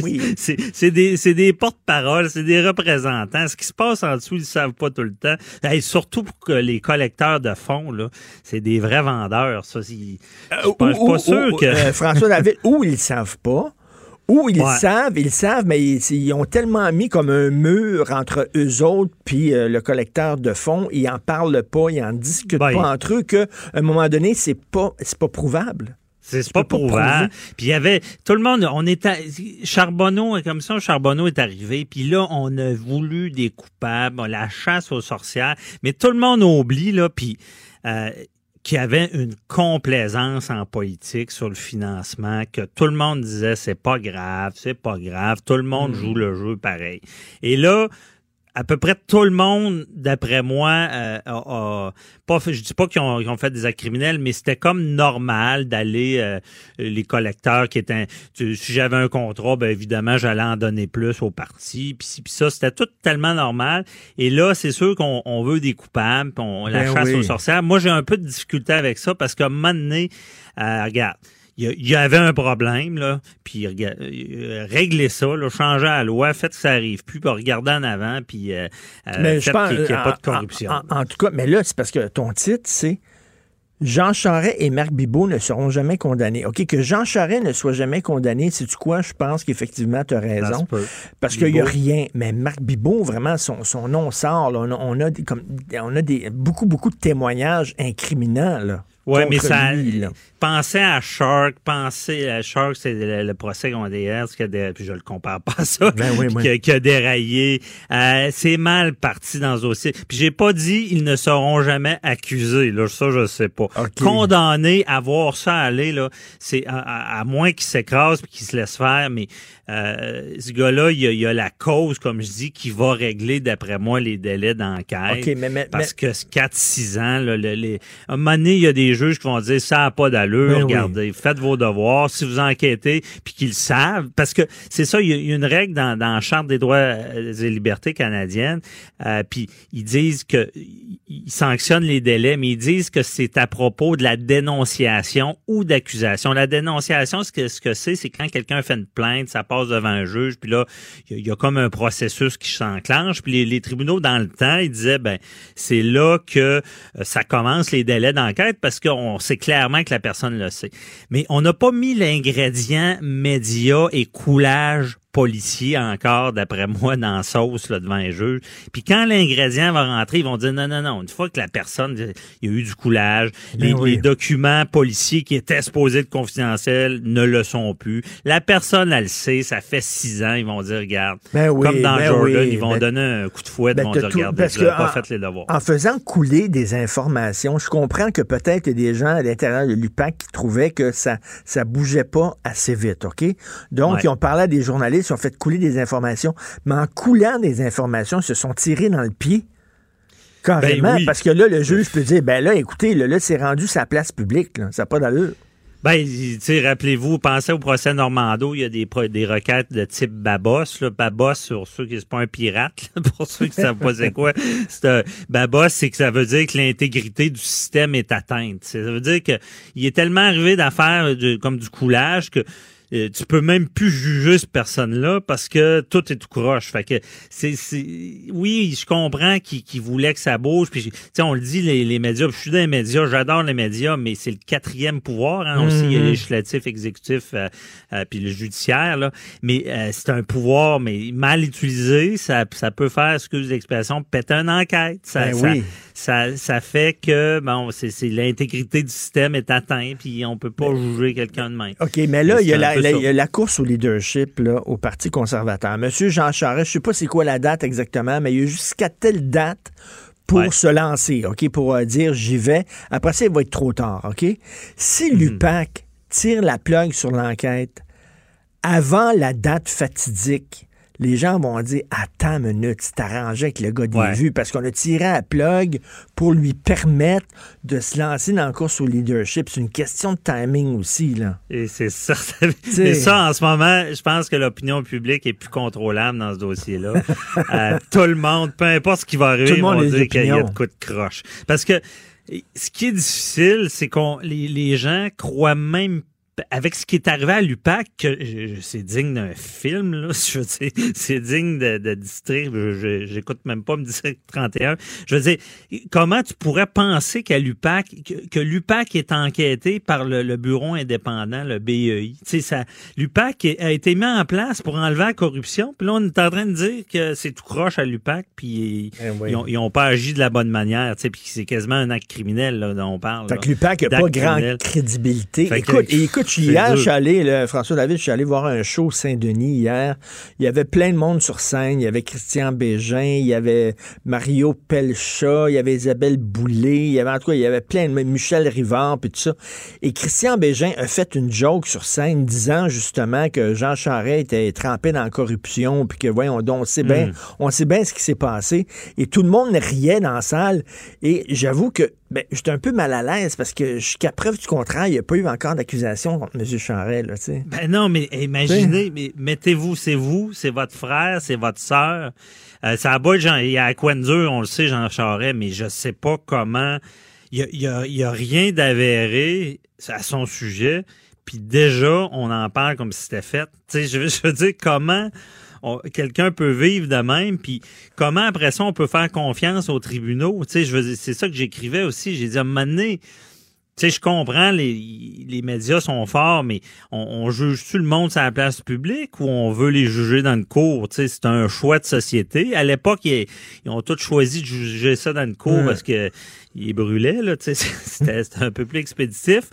Oui. c'est des des porte-paroles, c'est des représentants. Ce qui se passe en dessous, ils le savent pas tout le temps. Et surtout pour que les collecteurs de fonds là, c'est des vrais vendeurs. Ça, c'est- pas, suis pas Ou- sûr ou- que. euh, François David, ou ils le savent pas, ou ils Ouais. savent, ils savent, mais ils, ils ont tellement mis comme un mur entre eux autres puis euh, le collecteur de fonds, ils en parlent pas, ils en discutent Ben, pas entre eux que à un moment donné, c'est pas c'est pas prouvable. C'est pas prouvable. Puis il y avait tout le monde, on était Charbonneau, comme ça, Charbonneau est arrivé, puis là on a voulu des coupables, la chasse aux sorcières, mais tout le monde oublie là, puis euh, qu'il y avait une complaisance en politique sur le financement, que tout le monde disait c'est pas grave, c'est pas grave, tout le monde Mm. joue le jeu pareil. Et là, à peu près tout le monde, d'après moi, euh, a, a- pas fait, je dis pas qu'ils ont, fait des actes criminels, mais c'était comme normal d'aller euh, les collecteurs qui étaient. tu- si j'avais un contrat, ben évidemment, j'allais en donner plus au parti. Puis, ça, c'était tout tellement normal. Et là, c'est sûr qu'on on veut des coupables, on la Ben chasse oui. aux sorcières. Moi, j'ai un peu de difficulté avec ça parce qu'à un moment donné, euh, regarde. Il y, a- avait un problème, là, puis euh, réglez ça, là, changez la loi, faites que ça arrive plus, puis regardez en avant, puis euh, euh, mais je pense qu'il n'y ait pas de corruption. En, en- en tout cas, mais là, c'est parce que ton titre, c'est Jean Charest et Marc Bibot ne seront jamais condamnés. OK, que Jean Charest ne soit jamais condamné, c'est du quoi? Je pense qu'effectivement, tu as raison. Parce qu'il n'y a rien. Mais Marc Bibot, vraiment, son, son nom sort. là. On a, on a des, comme, on a des, beaucoup, beaucoup de témoignages incriminants. Là, Ouais, mais ça. lui, Pensez à Shark, pensez à Shark, c'est le, le procès contre DR, qui a dé- puis je le compare pas à ça, Ben oui, oui. Qui, a, qui a déraillé. Euh, c'est mal parti dans ce dossier. Puis j'ai pas dit ils ne seront jamais accusés. Là, ça, je sais pas. OK. Condamnés à voir ça aller, là, c'est à, moins qu'il s'écrase puis qu'il se laisse faire, mais euh, ce gars-là, il y, a, il y a la cause, comme je dis, qui va régler, d'après moi, les délais d'enquête. OK, mais, mais, Parce que 4-6 ans, là, le- les, à un moment donné, il y a des juges qui vont dire ça n'a pas d'allure, Ben oui. regardez, faites vos devoirs, si vous enquêtez, puis qu'ils le savent. Parce que c'est ça, il y, a- une règle dans, dans la Charte des droits euh, et libertés canadienne, euh, puis ils disent que ils sanctionnent les délais, mais ils disent que c'est à propos de la dénonciation ou d'accusation. La dénonciation, ce que ce que c'est, c'est quand quelqu'un fait une plainte, ça passe devant un juge, puis là, il y, a- il y a comme un processus qui s'enclenche. Puis les, les tribunaux, dans le temps, ils disaient, ben, c'est là que euh, ça commence les délais d'enquête parce qu'on sait clairement que la personne Mais on n'a pas mis l'ingrédient média et coulage policiers encore, d'après moi, dans la sauce là, devant les juges. Puis quand l'ingrédient va rentrer, ils vont dire non, non, non. Une fois que la personne, il y a eu du coulage, Ben les, oui. les documents policiers qui étaient supposés être confidentiels ne le sont plus. La personne, elle le sait, ça fait six ans, ils vont dire, regarde, Ben oui, comme dans ben Jordan, oui, ils vont ben- donner un coup de fouet, ils vont dire, regarde, parce que pas en- fait les devoirs. En faisant couler des informations, je comprends que peut-être il y a des gens à l'intérieur de l'UPAC qui trouvaient que ça ça bougeait pas assez vite, OK? Donc, Ouais. ils ont parlé à des journalistes, ils ont fait couler des informations, mais en coulant des informations, ils se sont tirés dans le pied. Carrément, Ben oui. parce que là, le juge peut dire, ben là, écoutez, là, là, c'est rendu sa place publique, là. ça n'a pas d'allure. Ben, rappelez-vous, pensez au procès Normando, il y a des, des requêtes de type Babos. Là. Babos, sur ceux qui c'est pas un pirate, là, pour ceux qui savent pas c'est quoi. C'est un- Babos, c'est que ça veut dire que l'intégrité du système est atteinte. Ça veut dire que il est tellement arrivé d'affaires comme du coulage que euh, tu peux même plus juger cette personne-là parce que tout est tout croche. Fait que c'est, c'est- oui, je comprends qu'il, qu'il voulait que ça bouge. Puis, on le dit, les, les médias, je suis dans les médias, j'adore les médias, mais c'est le quatrième pouvoir. Hein, aussi, il y a Mhm. législatif, exécutif, euh, euh, puis le judiciaire. Là. Mais euh, c'est un pouvoir, mais mal utilisé, ça, ça peut faire, excuse l'expression, péter une enquête. Ça, Ben ça- oui. ça, ça fait que bon, c'est, l'intégrité du système est atteinte, puis on peut pas juger quelqu'un de même. OK, mais là, il y, a la, la- ça. il y a la course au leadership là, au Parti conservateur. Monsieur Jean Charest, je sais pas c'est quoi la date exactement, mais il y a jusqu'à telle date pour Ouais. se lancer, OK, pour euh, dire j'y vais. Après ça, il va être trop tard, OK? Si Mhm. l'UPAC tire la plug sur l'enquête avant la date fatidique, les gens vont dire Attends une minute, tu t'arrangé avec le gars des Ouais. vues parce qu'on a tiré à plug pour lui permettre de se lancer dans la course au leadership. C'est une question de timing aussi, là. Et c'est ça. sais. Et ça, en ce moment, je pense que l'opinion publique est plus contrôlable dans ce dossier-là. Euh, tout le monde, peu importe ce qui va arriver, Tout le ils monde vont dire qu'il y a de coups de croche. Parce que ce qui est difficile, c'est qu'on les, les gens croient même avec ce qui est arrivé à l'UPAC, c'est digne d'un film, là, je veux dire, c'est digne de, de district, j'écoute même pas me district 31. Je veux dire, comment tu pourrais penser qu'à l'UPAC, que, que l'UPAC est enquêté par le, le bureau indépendant, le BEI. Tu sais, ça, l'UPAC a été mis en place pour enlever la corruption, puis là, on est en train de dire que c'est tout croche à l'UPAC, puis Eh oui. ils, ont, ils ont pas agi de la bonne manière, tu sais, puis c'est quasiment un acte criminel, là, dont on parle. Fait là. que l'UPAC n'a pas grande crédibilité. Fait que- écoute, et écoute, hier, je suis allé, là, François David, je suis allé voir un show Saint-Denis hier. Il y avait plein de monde sur scène. Il y avait Christian Bégin, il y avait Mario Pelcha, il y avait Isabelle Boulay, il y avait, en tout cas, il y avait plein de Michel Rivard, puis tout ça. Et Christian Bégin a fait une joke sur scène disant justement que Jean Charest était trempé dans la corruption, puis que, voyons donc, on sait bien, Mm. on sait bien ce qui s'est passé. Et tout le monde riait dans la salle. Et j'avoue que ben, j'étais un peu mal à l'aise parce que jusqu'à preuve du contraire, il n'y a pas eu encore d'accusation contre M. Charest, là, tu sais. Ben non, mais imaginez, mais mettez-vous, c'est vous, c'est votre frère, c'est votre sœur. Euh, ça a beau être Jean, il y a Aquendur, on le sait, Jean Charest, mais je sais pas comment. Il y a, il y a- il y a rien d'avéré à son sujet. Puis déjà, on en parle comme si c'était fait. Tu sais, je, veux- je veux dire, comment quelqu'un peut vivre de même, puis comment après ça, on peut faire confiance aux tribunaux? Tu sais, je veux dire, c'est ça que j'écrivais aussi. J'ai dit, à un moment donné, tu sais, je comprends, les, les médias sont forts, mais on, on juge-tu le monde sur la place publique ou on veut les juger dans le cours? Tu sais, c'est un choix de société. À l'époque, ils, ils ont tous choisi de juger ça dans le cours Mm. parce que ils brûlaient, là, tu sais, c'était un peu plus expéditif.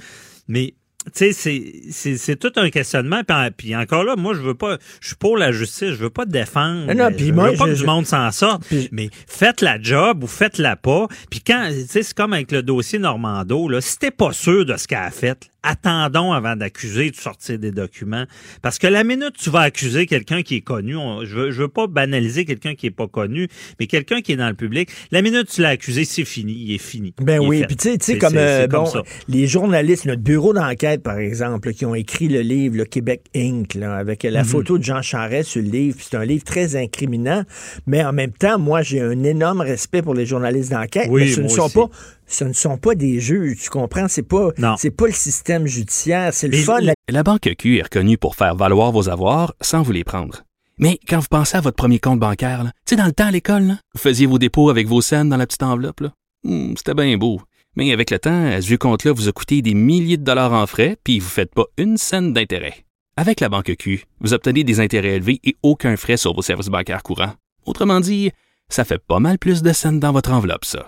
Mais tu sais, c'est- c'est c'est tout un questionnement. Puis, en- Puis encore là, moi, je veux pas, je suis pour la justice, je veux pas défendre. Mais non, je puis veux moi, pas je- que du monde s'en sorte. Puis- Mais faites la job ou faites-la pas. Puis quand, tu sais, c'est comme avec le dossier Normando, là, si t'es pas sûr de ce qu'elle a fait, attendons avant d'accuser de sortir des documents. Parce que la minute tu vas accuser quelqu'un qui est connu, on- je, veux, je veux pas banaliser quelqu'un qui est pas connu, mais quelqu'un qui est dans le public, la minute tu l'as accusé, c'est fini, il est fini. Ben Il oui, puis tu sais- tu sais, C'est- comme, c'est- euh, comme bon, les journalistes, notre bureau d'enquête, par exemple, là, qui ont écrit le livre le Québec Inc., là, avec la Mhm. photo de Jean Charest sur le livre, c'est un livre très incriminant, mais en même temps, moi, j'ai un énorme respect pour les journalistes d'enquête, Oui, mais ce ne sont aussi. pas ce ne sont pas des juges, tu comprends? C'est pas, c'est pas le système judiciaire, c'est le fun. La Banque Q est reconnue pour faire valoir vos avoirs sans vous les prendre. Mais quand vous pensez à votre premier compte bancaire, tu sais, dans le temps à l'école, vous faisiez vos dépôts avec vos scènes dans la petite enveloppe. là. Hmm, C'était bien beau. Mais avec le temps, ce vieux compte-là vous a coûté des milliers de dollars en frais, puis vous ne faites pas une scène d'intérêt. Avec la banque Q, vous obtenez des intérêts élevés et aucun frais sur vos services bancaires courants. Autrement dit, ça fait pas mal plus de scènes dans votre enveloppe, ça.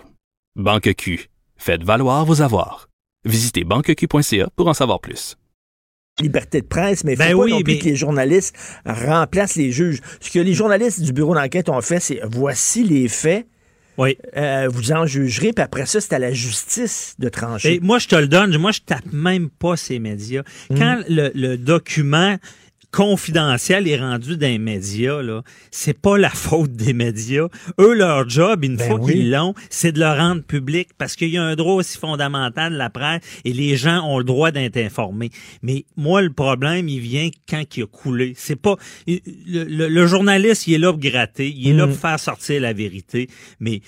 Banque Q, faites valoir vos avoirs. Visitez banqueq.ca pour en savoir plus liberté de presse, mais il Ben faut pas oui, non plus mais- que les journalistes remplacent les juges. Ce que les journalistes du bureau d'enquête ont fait, c'est voici les faits, Oui. euh, vous en jugerez, puis après ça, c'est à la justice de trancher. Et moi, je te le donne. Moi, je tape même pas ces médias. Mm. Quand le, le document confidentiel est rendu dans les médias, là, c'est pas la faute des médias. Eux, leur job, une Ben fois oui. qu'ils l'ont, c'est de le rendre public parce qu'il y a un droit aussi fondamental de la presse et les gens ont le droit d'être informés. Mais moi, le problème, il vient quand il a coulé. C'est pas le, le- le journaliste, il est là pour gratter, il est là Mm. pour faire sortir la vérité, mais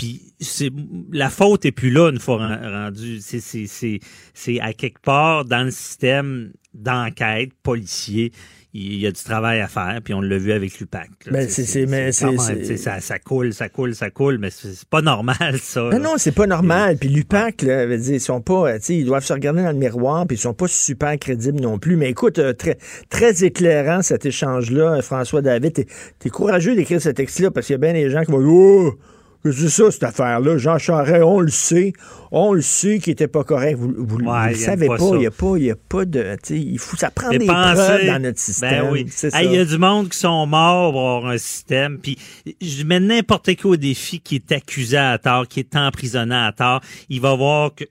puis c'est la faute est plus là une fois ren- rendu. C'est c'est c'est c'est à quelque part dans le système d'enquête policier. Il y a du travail à faire, puis on l'a vu avec l'UPAC. Ben, c'est- mais c'est- ça, ça coule, ça coule, ça coule, mais c'est pas normal, ça. Non, là. non, c'est pas normal. Puis l'UPAC, là, veut dire, ils sont pas, tu sais, ils doivent se regarder dans le miroir, puis ils sont pas super crédibles non plus. Mais écoute, euh, très, très éclairant cet échange-là, euh, François David. T'es, t'es courageux d'écrire ce texte-là parce qu'il y a bien des gens qui vont oh, que c'est ça, cette affaire-là. Jean Charest, on le sait. On le sait qu'il était pas correct. Vous, vous, vous Ouais, le il aime savez pas. Il y a pas, y a pas de, tu sais, il faut, ça prend des pensez- preuves dans notre système. Ben oui. Hey, Il y a du monde qui sont morts pour avoir un système. Puis je mets n'importe qui au défi qui est accusé à tort, qui est emprisonné à tort. Il va voir que,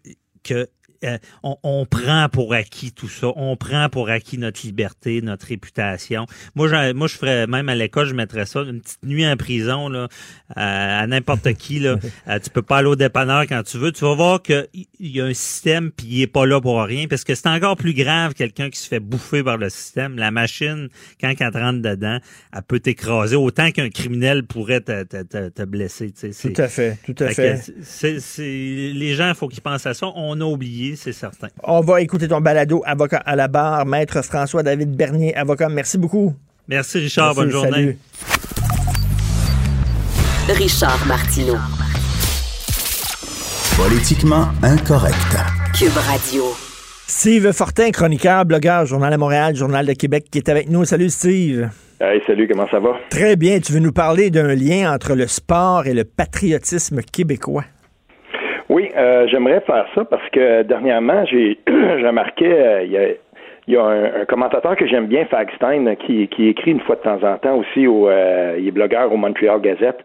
que euh, on, on prend pour acquis tout ça. On prend pour acquis notre liberté, notre réputation. Moi, moi, je ferais même à l'école, je mettrais ça une petite nuit en prison là, à, à n'importe qui. Là. Euh, tu peux pas aller au dépanneur quand tu veux. Tu vas voir qu'il y a un système puis il est pas là pour rien parce que c'est encore plus grave quelqu'un qui se fait bouffer par le système. La machine, quand elle te rentre dedans, elle peut t'écraser autant qu'un criminel pourrait te, te, te, te blesser. Tout à fait, tout à fait que les gens, il faut qu'ils pensent à ça. On a oublié, c'est certain. On va écouter ton balado, avocat à la barre, maître François-David Bernier, avocat. Merci beaucoup. Merci Richard, Merci, bonne journée. salut. Richard Martineau. Politiquement incorrect. Cube Radio. Steve Fortin, chroniqueur, blogueur, Journal à Montréal, Journal de Québec, qui est avec nous. Salut Steve. Hey, salut, comment ça va? Très bien. Tu veux nous parler d'un lien entre le sport et le patriotisme québécois? Euh, j'aimerais faire ça parce que dernièrement, j'ai remarqué, euh, il y a, il y a un, un commentateur que j'aime bien, Fagstein, qui, qui écrit une fois de temps en temps aussi, au, euh, il est blogueur au Montreal Gazette.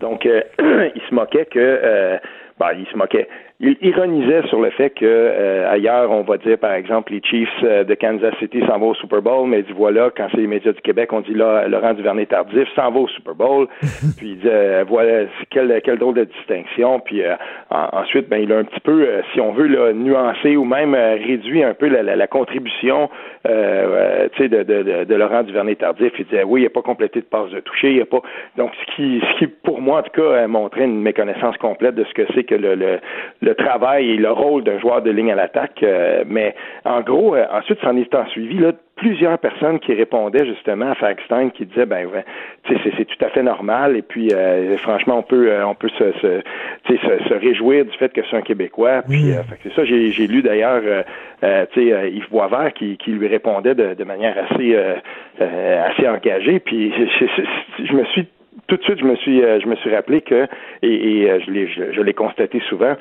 Donc, euh, il se moquait que, euh, ben, il se moquait. Il ironisait sur le fait que euh, ailleurs, on va dire, par exemple, les Chiefs euh, de Kansas City s'en vont au Super Bowl, mais il dit voilà, quand c'est les médias du Québec, on dit là, Laurent Duvernay Tardif s'en va au Super Bowl. puis il dit euh, voilà, quelle, quelle drôle de distinction. Puis euh, en- ensuite, ben il a un petit peu, euh, si on veut, là, nuancé ou même euh, réduit un peu la, la, la contribution tu sais, de, de, de, de Laurent Duvernay Tardif. Il disait oui, il n'a pas complété de passe de toucher, il a pas. Donc ce qui, ce qui pour moi en tout cas montrait une méconnaissance complète de ce que c'est que le, le, le travail et le rôle d'un joueur de ligne à l'attaque. euh, mais en gros, euh, ensuite, s'en est en suivi là, plusieurs personnes qui répondaient justement à Fagstein qui disaient ben ouais, tu sais, c'est, tout à fait normal et puis euh, franchement on peut euh, on peut se, se, se, se réjouir du fait que c'est un Québécois puis euh, c'est ça j'ai, j'ai lu d'ailleurs euh, tu sais Yves Boisvert qui, qui lui répondait de, de manière assez euh, euh, assez engagée puis je, je- je me suis tout de suite, je me suis, euh, je me suis rappelé que, et, et, euh, je l'ai, je, je l'ai constaté souvent,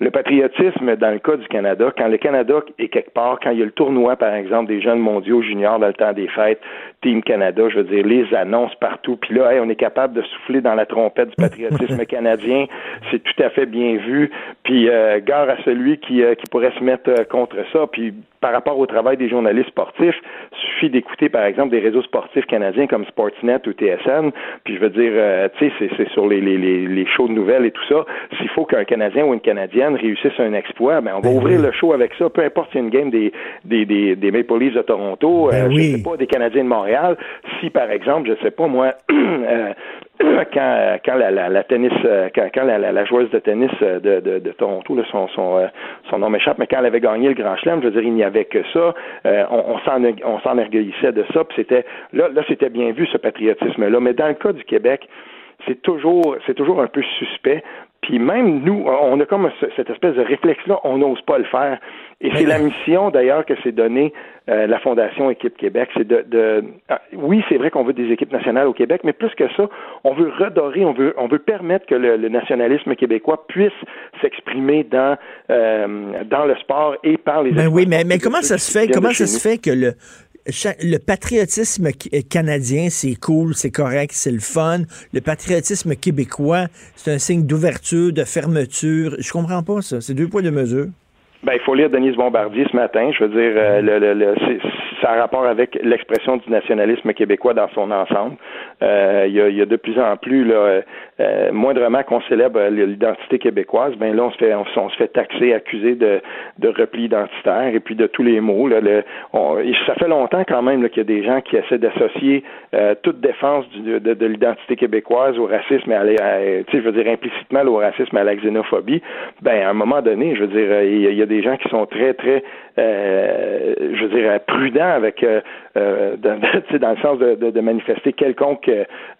le patriotisme dans le cas du Canada, quand le Canada est quelque part, quand il y a le tournoi, par exemple, des jeunes mondiaux juniors dans le temps des fêtes, Team Canada, je veux dire, les annonces partout, puis là, hey, on est capable de souffler dans la trompette du patriotisme canadien, c'est tout à fait bien vu, puis euh, gare à celui qui, euh, qui pourrait se mettre euh, contre ça, puis par rapport au travail des journalistes sportifs, suffit d'écouter, par exemple, des réseaux sportifs canadiens comme Sportsnet ou TSN, puis je veux dire, euh, tu sais, c'est, sur les, les, les, les shows de nouvelles et tout ça, s'il faut qu'un Canadien ou une Canadienne réussisse un exploit, ben on va ouvrir le show avec ça, peu importe si c'est une game des, des, des, des Maple Leafs de Toronto, Ben euh, oui. je sais pas, des Canadiens de Montréal, si par exemple, je sais pas moi, euh, quand, quand la, la, la tennis, euh, quand, quand la, joueuse de tennis euh, de, de, de Toronto, là, son, son, son nom m'échappe, mais quand elle avait gagné le Grand Chelem, je veux dire, il n'y avait que ça. Euh, on, on s'enorgueillissait de ça, puis c'était là, là, c'était bien vu ce patriotisme-là. Mais dans le cas du Québec, c'est toujours c'est toujours un peu suspect Puis même nous, on a comme cette espèce de réflexe-là, on n'ose pas le faire. Et c'est la mission d'ailleurs que s'est donnée euh, la Fondation Équipe Québec. C'est de, de ah, oui, c'est vrai qu'on veut des équipes nationales au Québec, mais plus que ça, on veut redorer, on veut, on veut permettre que le, nationalisme québécois puisse s'exprimer dans euh, dans le sport et par les. Ben oui, mais, mais comment ça se fait Comment ça se fait que le le patriotisme canadien, c'est cool, c'est correct, c'est le fun. Le patriotisme québécois, c'est un signe d'ouverture, de fermeture. Je comprends pas ça. C'est deux points de mesure. Ben, il faut lire Denise Bombardier ce matin. Je veux dire, euh, le, le, ça a rapport avec l'expression du nationalisme québécois dans son ensemble. Euh, il, y a, y a, de plus en plus, là, euh, moindrement qu'on célèbre l'identité québécoise, ben là, on se fait, on, se fait taxer, accuser de, de repli identitaire et puis de tous les mots. Là, ça fait longtemps quand même qu'il y a des gens qui essaient d'associer toute défense du, de, de l'identité québécoise au racisme, et à, je veux dire implicitement au racisme, et à la xénophobie. Ben, à un moment donné, je veux dire, il y a des gens qui sont très, très, euh, je veux dire, prudents avec, euh, euh dans, dans, le sens de, de, de manifester quelconque,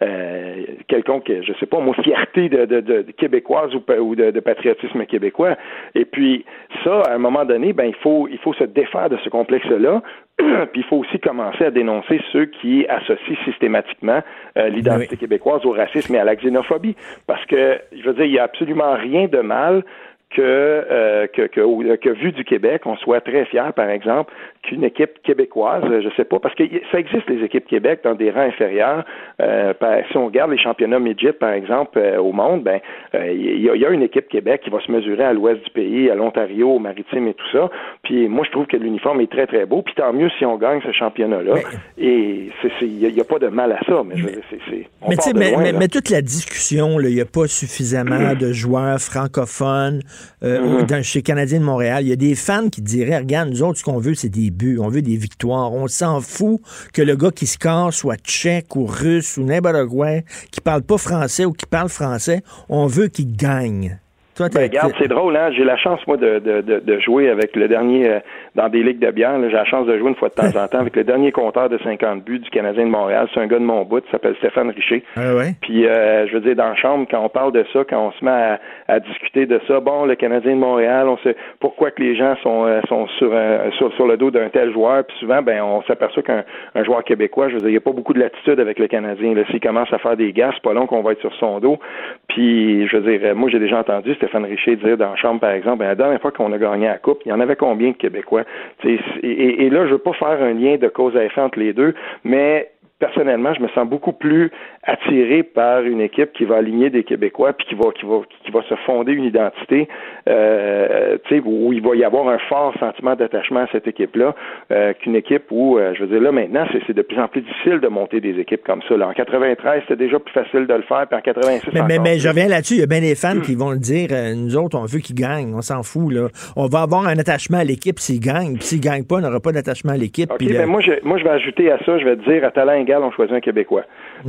euh, quelconque, je sais pas, moi, fierté de, québécoise ou, ou de, patriotisme québécois. Et puis, ça, à un moment donné, ben, il faut, il faut se défaire de ce complexe-là. Puis il faut aussi commencer à dénoncer ceux qui associent systématiquement l'identité québécoise au racisme et à la xénophobie. Parce que, je veux dire, il n'y a absolument rien de mal que, euh, que, que, que, vu du Québec, on soit très fier, par exemple, qu'une équipe québécoise, je sais pas, parce que ça existe les équipes Québec dans des rangs inférieurs. Euh, si on regarde les championnats midget, par exemple, euh, au monde, ben euh, il y, a une équipe Québec qui va se mesurer à l'ouest du pays, à l'Ontario, au Maritime et tout ça. Puis moi, je trouve que l'uniforme est très très beau. Puis tant mieux si on gagne ce championnat-là. Et il n'y a, pas de mal à ça. Mais je c'est mais, tu mais, mais, toute la discussion, il n'y a pas suffisamment de joueurs francophones mm-hmm. dans, chez Canadiens de Montréal. Il y a des fans qui diraient, regarde, nous autres, ce qu'on veut, c'est des on veut des victoires. On s'en fout que le gars qui casse soit tchèque ou russe ou n'importe quoi, qui parle pas français ou qui parle français. On veut qu'il gagne. Ben, regarde, c'est drôle, hein? J'ai la chance, moi, de, de, de, jouer avec le dernier euh, dans des ligues de bière. J'ai la chance de jouer une fois de temps en temps avec le dernier compteur de 50 buts du Canadien de Montréal. C'est un gars de mon bout, il s'appelle Stéphane Richer. Ah ouais? Puis euh, je veux dire, dans la chambre, quand on parle de ça, quand on se met à, discuter de ça, bon, le Canadien de Montréal, on sait pourquoi que les gens sont, euh, sont sur, sur, sur le dos d'un tel joueur? Puis souvent, ben, on s'aperçoit qu'un un joueur québécois, je veux dire, il n'y a pas beaucoup de latitude avec le Canadien. S'il commence à faire des gars, c'est pas long qu'on va être sur son dos. Puis, je veux dire, moi, j'ai déjà entendu Stéphane Richer dire dans chambre, par exemple, ben, la dernière fois qu'on a gagné la Coupe, il y en avait combien de Québécois? Et, et, là, je veux pas faire un lien de cause à effet entre les deux, mais personnellement, je me sens beaucoup plus attiré par une équipe qui va aligner des Québécois puis qui va qui va qui va se fonder une identité, euh, où il va y avoir un fort sentiment d'attachement à cette équipe-là, euh, qu'une équipe où, euh, je veux dire là maintenant, c'est de plus en plus difficile de monter des équipes comme ça. Là. En 93, c'était déjà plus facile de le faire, puis en 86. Mais, mais, mais je reviens là-dessus. Il y a bien des fans qui vont le dire. Euh, nous autres, on veut qu'ils gagnent, on s'en fout là. On va avoir un attachement à l'équipe s'ils gagnent, puis s'ils gagnent pas, on n'aura pas d'attachement à l'équipe. Okay, ben, moi, je, moi, je vais ajouter à ça, je vais te dire à talent on choisit un Québécois.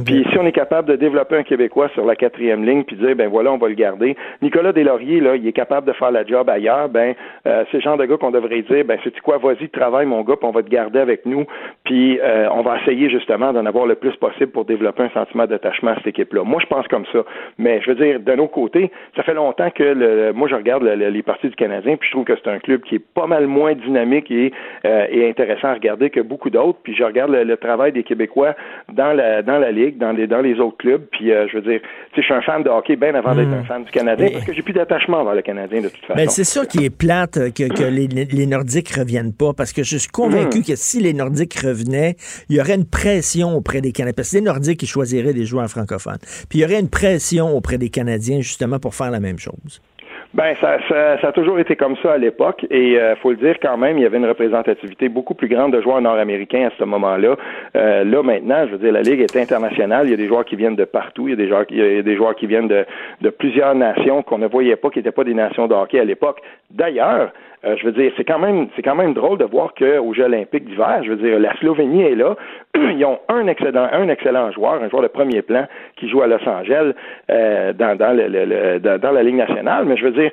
Puis si on est capable de développer un Québécois sur la quatrième ligne, puis dire ben voilà, on va le garder. Nicolas Deslauriers, là, il est capable de faire la job ailleurs. Ben euh, c'est le genre de gars qu'on devrait dire ben c'est quoi, vas-y, travaille mon gars, puis on va te garder avec nous. Puis euh, on va essayer justement d'en avoir le plus possible pour développer un sentiment d'attachement à cette équipe-là. Moi, je pense comme ça. Mais je veux dire, d'un autre côté, ça fait longtemps que le, moi je regarde les parties du Canadien, puis je trouve que c'est un club qui est pas mal moins dynamique et, euh, et intéressant à regarder que beaucoup d'autres. Puis je regarde le, le travail des Québécois dans la dans la ligue, dans les dans les autres clubs. Puis euh, je veux dire, je suis un fan de hockey bien avant d'être un hmm. fan du Canadien parce que j'ai plus d'attachement vers le Canadien de toute façon. Mais c'est ça qui est plate euh, que, que les, les, Nordiques reviennent pas parce que je suis convaincu hmm. que si les Nordiques revenaient, il y aurait une pression auprès des Canadiens. Parce que les Nordiques, ils choisiraient des joueurs francophones. Puis il y aurait une pression auprès des Canadiens justement pour faire la même chose. Ben, ça, ça, ça, a toujours été comme ça à l'époque, et euh, faut le dire quand même, il y avait une représentativité beaucoup plus grande de joueurs nord-américains à ce moment-là. Euh, là maintenant, je veux dire, la ligue est internationale. Il y a des joueurs qui viennent de partout. Il y a des joueurs, il y a des joueurs qui viennent de, de plusieurs nations qu'on ne voyait pas, qui n'étaient pas des nations de hockey à l'époque. D'ailleurs, euh, je veux dire, c'est quand même c'est quand même drôle de voir qu'aux Jeux olympiques d'hiver, je veux dire, la Slovénie est là. Ils ont un excellent un excellent joueur, un joueur de premier plan qui joue à Los Angeles euh, dans dans, le, dans, dans la Ligue nationale. Mais je veux dire,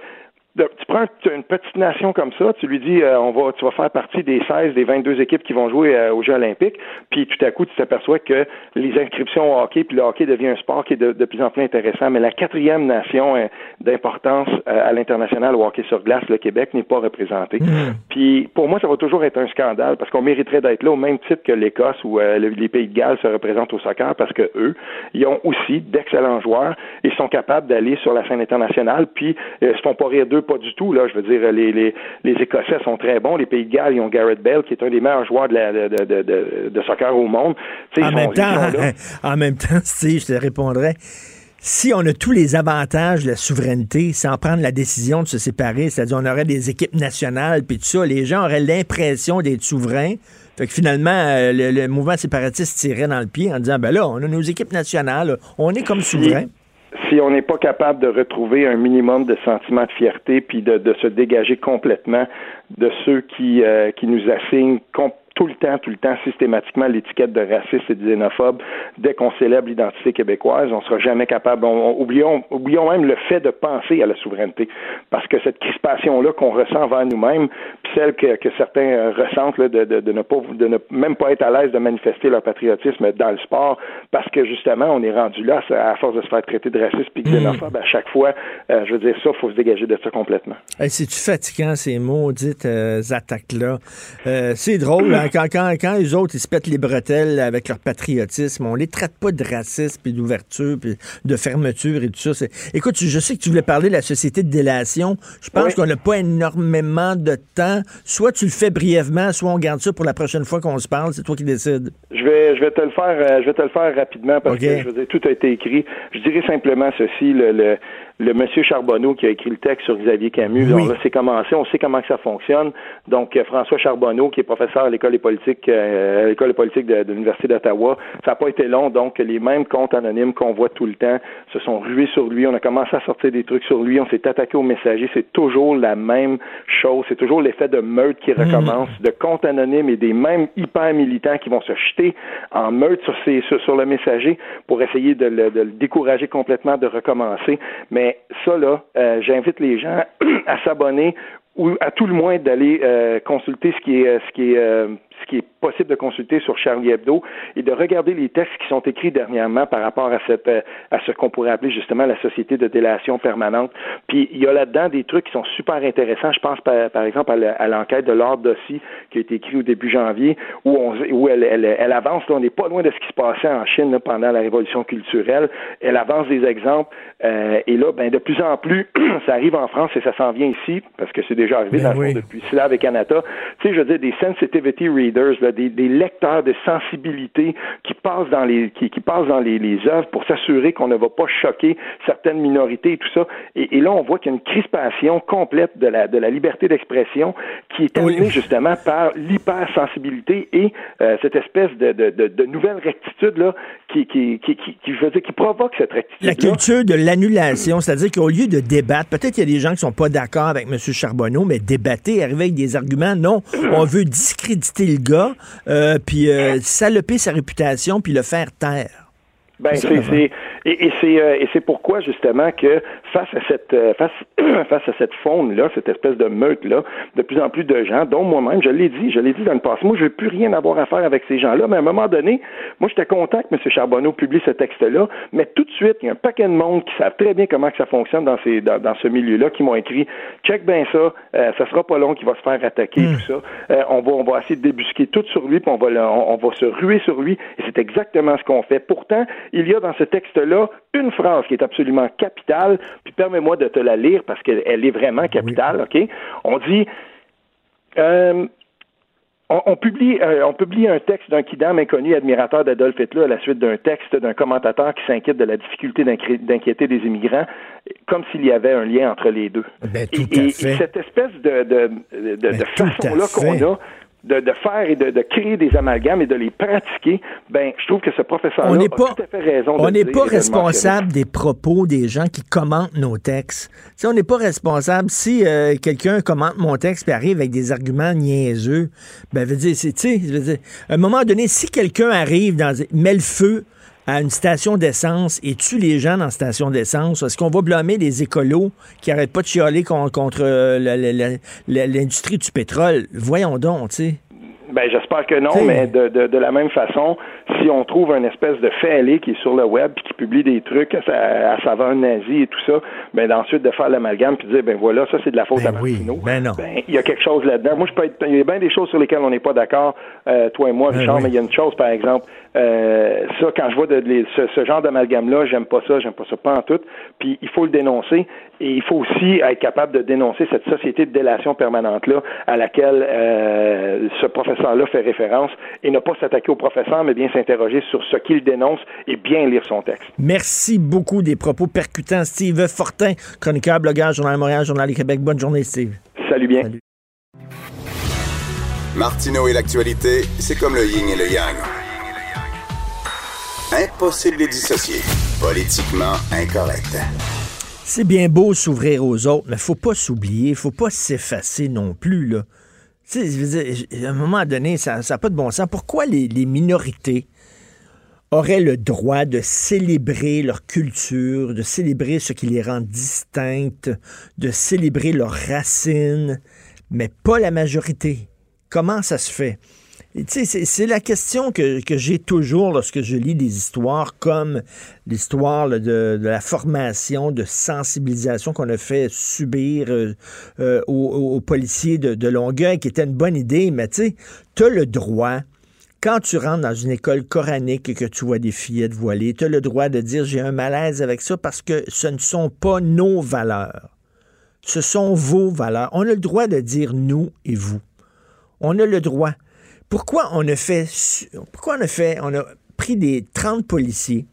de- tu prends une petite nation comme ça, tu lui dis euh, on va tu vas faire partie des 16 des 22 équipes qui vont jouer euh, aux Jeux olympiques, puis tout à coup tu t'aperçois que les inscriptions au hockey puis le hockey devient un sport qui est de, de plus en plus intéressant, mais la quatrième nation euh, d'importance euh, à l'international au hockey sur glace, le Québec n'est pas représenté. Puis pour moi ça va toujours être un scandale parce qu'on mériterait d'être là au même titre que l'Écosse ou le- les pays de Galles se représentent au soccer parce que eux, ils ont aussi d'excellents joueurs et sont capables d'aller sur la scène internationale puis euh, se font pas rire d'eux pas du tout là, je veux dire les, les les Écossais sont très bons, les pays de Galles ils ont Garrett Bale qui est un des meilleurs joueurs de la- de, de, de, soccer au monde. Tu sais, En ils même sont- temps, en même temps, Steve, je te répondrais. Si on a tous les avantages de la souveraineté sans prendre la décision de se séparer, c'est-à-dire on aurait des équipes nationales puis tout ça, les gens auraient l'impression d'être souverains. Fait que finalement, euh, le, le mouvement séparatiste tirait dans le pied en disant ben là, on a nos équipes nationales, on est comme souverains. Si on n'est pas capable de retrouver un minimum de sentiment de fierté puis de, de se dégager complètement de ceux qui, euh, qui nous assignent com- tout le temps, tout le temps, systématiquement l'étiquette de raciste et de xénophobe dès qu'on célèbre l'identité québécoise, on sera jamais capable. On, on- oublions, oublions même le fait de penser à la souveraineté, parce que cette crispation-là qu'on ressent envers nous-mêmes, puis celle que, que certains euh, ressentent là, de, de, de ne pas, de ne même pas être à l'aise de manifester leur patriotisme dans le sport, parce que justement, on est rendu là à force de se faire traiter de raciste puis de xénophobe à chaque fois. euh, je veux dire, ça, faut se dégager de ça complètement. Hey, C'est-tu fatigant, ces maudites euh, attaques-là? Euh, c'est drôle, hein, quand, quand, quand les autres, ils se pètent les bretelles avec leur patriotisme, on les traite pas de racisme, puis d'ouverture, puis de fermeture et tout ça. Écoute, je sais que tu voulais parler de la société de délation. Je pense Oui. qu'on n'a pas énormément de temps. Soit tu le fais brièvement, soit on garde ça pour la prochaine fois qu'on se parle. C'est toi qui décides. Je vais, je vais te le faire, euh, je vais te le faire rapidement parce que je veux dire, tout a été écrit. Je dirais simplement ceci, le, le, le monsieur Charbonneau qui a écrit le texte sur Xavier Camus, Oui. donc là, c'est commencé, on sait comment que ça fonctionne. Donc, euh, François Charbonneau, qui est professeur à l'école des politiques, euh, à l'école des politiques de, de l'Université d'Ottawa, ça n'a pas été long, donc les mêmes comptes anonymes qu'on voit tout le temps se sont rués sur lui. On a commencé à sortir des trucs sur lui, on s'est attaqué aux messagers. C'est toujours la même chose. C'est toujours l'effet de meute qui recommence, de comptes anonymes et des mêmes hyper militants qui vont se jeter en meute sur, ces, sur, sur le messager pour essayer de le, de le décourager complètement de recommencer. Mais ça, là, euh, j'invite les gens à s'abonner ou à tout le moins d'aller euh, consulter ce qui est euh, ce qui est euh, qui est possible de consulter sur Charlie Hebdo et de regarder les textes qui sont écrits dernièrement par rapport à cette euh, à ce qu'on pourrait appeler justement la société de délation permanente. Puis il y a là-dedans des trucs qui sont super intéressants. Je pense par, par exemple à l'enquête de Lord Dossi qui a été écrite au début janvier où on où elle, elle, elle avance. Là, on n'est pas loin de ce qui se passait en Chine là, pendant la révolution culturelle. Elle avance des exemples euh, et là, ben de plus en plus, ça arrive en France et ça s'en vient ici parce que c'est déjà arrivé Ben dans le fond oui. depuis Slav et Canada. Tu sais, je veux dire, des sensitivity readers, là, des, des lecteurs de sensibilité qui passent dans les qui, qui passent dans les, les œuvres pour s'assurer qu'on ne va pas choquer certaines minorités et tout ça. Et, et là, on voit qu'il y a une crispation complète de la de la liberté d'expression qui est amenée justement par l'hypersensibilité et euh, cette espèce de, de, de, de nouvelle rectitude là qui qui, qui, qui, qui, je veux dire, qui provoque cette rectitude. La culture de l'annulation, c'est-à-dire qu'au lieu de débattre, peut-être qu'il y a des gens qui sont pas d'accord avec M. Charbonneau, mais débattre, arriver avec des arguments, non, on veut discréditer le gars, euh, puis euh, saloper sa réputation, puis le faire taire. Ben C'est c'est et, et c'est euh, et c'est pourquoi justement que face à cette euh, face face à cette faune là, cette espèce de meute là, de plus en plus de gens, dont moi-même, je l'ai dit, je l'ai dit dans le passé, moi je veux plus rien avoir à faire avec ces gens-là, mais à un moment donné, moi j'étais content que M. Charbonneau publie ce texte-là, mais tout de suite, il y a un paquet de monde qui savent très bien comment que ça fonctionne dans ces dans, dans ce milieu-là, qui m'ont écrit check bien ça, euh, ça sera pas long qu'il va se faire attaquer tout ça, Euh, on va on va essayer de débusquer tout sur lui, puis on va le- on, on va se ruer sur lui, et c'est exactement ce qu'on fait. Pourtant, il y a dans ce texte-là une phrase qui est absolument capitale, puis permets-moi de te la lire parce qu'elle est vraiment capitale, OK? On dit euh, on, on publie, euh, on publie un texte d'un kidam inconnu admirateur d'Adolf Hitler à la suite d'un texte d'un commentateur qui s'inquiète de la difficulté d'inquiéter des immigrants, comme s'il y avait un lien entre les deux. Ben, tout et, à et- fait. et cette espèce de, de, Ben, façon-là qu'on a de, de faire et de, de créer des amalgames et de les pratiquer, ben, je trouve que ce professeur-là On a n'est pas, tout à fait raison on n'est pas de responsable des propos des gens qui commentent nos textes. Tu sais, on n'est pas responsable si euh, quelqu'un commente mon texte et arrive avec des arguments niaiseux. Ben, veut dire, c'est, tu sais, je veux dire, à un moment donné, si quelqu'un arrive dans, met le feu à une station d'essence et tue les gens dans la station d'essence, est-ce qu'on va blâmer les écolos qui n'arrêtent pas de chialer con- contre euh, l'industrie du pétrole? Voyons donc, tu sais. Ben, j'espère que non, mais de, de, de la même façon, si on trouve un espèce de allé qui est sur le web puis qui publie des trucs à, sa- à saveur nazie et tout ça, ben, d'ensuite de faire l'amalgame puis de dire, ben voilà, ça c'est de la faute à Martineau. Ben non. Ben, il y a quelque chose là-dedans. Moi, je peux être, il y a bien des choses sur lesquelles on n'est pas d'accord, euh, toi et moi, Ben Richard, oui. mais il y a une chose, par exemple, euh, ça, quand je vois de, les- ce, ce genre d'amalgame-là, j'aime pas ça, j'aime pas ça pas en tout. Puis il faut le dénoncer et il faut aussi être capable de dénoncer cette société de délation permanente-là à laquelle euh, ce professeur-là fait référence et ne pas s'attaquer au professeur, mais bien s'interroger sur ce qu'il dénonce et bien lire son texte. Merci beaucoup des propos percutants. Steve Fortin, chroniqueur, blogueur, Journal de Montréal, Journal du Québec. Bonne journée, Steve. Salut bien. Martineau et l'actualité, c'est comme le yin et le yang. Impossible de les dissocier. Politiquement incorrect. C'est bien beau s'ouvrir aux autres, mais faut pas s'oublier, faut pas s'effacer non plus, là. À un moment donné, ça n'a pas de bon sens. Pourquoi les minorités auraient le droit de célébrer leur culture, de célébrer ce qui les rend distinctes, de célébrer leurs racines, mais pas la majorité? Comment ça se fait? C'est- la question que, j'ai toujours lorsque je lis des histoires comme l'histoire de, la formation, de sensibilisation qu'on a fait subir euh, euh, aux policiers de, de Longueuil, qui était une bonne idée, mais tu sais, tu as le droit, quand tu rentres dans une école coranique et que tu vois des fillettes voilées, tu as le droit de dire j'ai un malaise avec ça parce que ce ne sont pas nos valeurs. Ce sont vos valeurs. On a le droit de dire nous et vous. On a le droit. Pourquoi on a fait, on a pris des 30 policiers,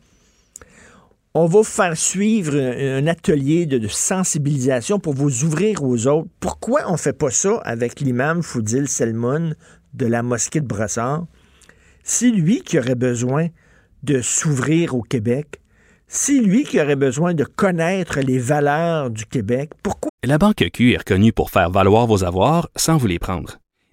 on va faire suivre un, atelier de, de sensibilisation pour vous ouvrir aux autres. Pourquoi on fait pas ça avec l'imam Foudil Selmoun de la mosquée de Brassard? C'est lui qui aurait besoin de s'ouvrir au Québec. C'est lui qui aurait besoin de connaître les valeurs du Québec. Pourquoi? La Banque Q est reconnue pour faire valoir vos avoirs sans vous les prendre.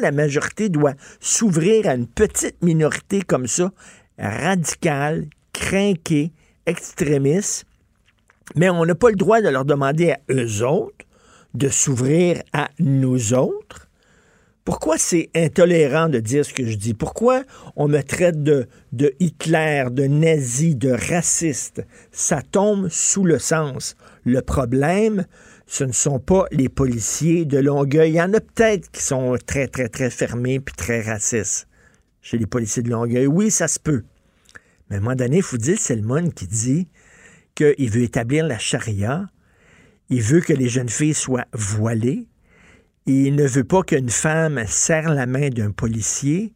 La majorité doit s'ouvrir à une petite minorité comme ça, radicale, crinquée, extrémiste, mais on n'a pas le droit de leur demander à eux autres de s'ouvrir à nous autres. Pourquoi c'est intolérant de dire ce que je dis? Pourquoi on me traite de, de Hitler, de nazi, de raciste? Ça tombe sous le sens. Le problème, ce ne sont pas les policiers de Longueuil. Il y en a peut-être qui sont très, très, très fermés puis très racistes chez les policiers de Longueuil. Oui, ça se peut. Mais à un moment donné, il faut dire, c'est le monde qui dit qu'il veut établir la charia, il veut que les jeunes filles soient voilées, il ne veut pas qu'une femme serre la main d'un policier.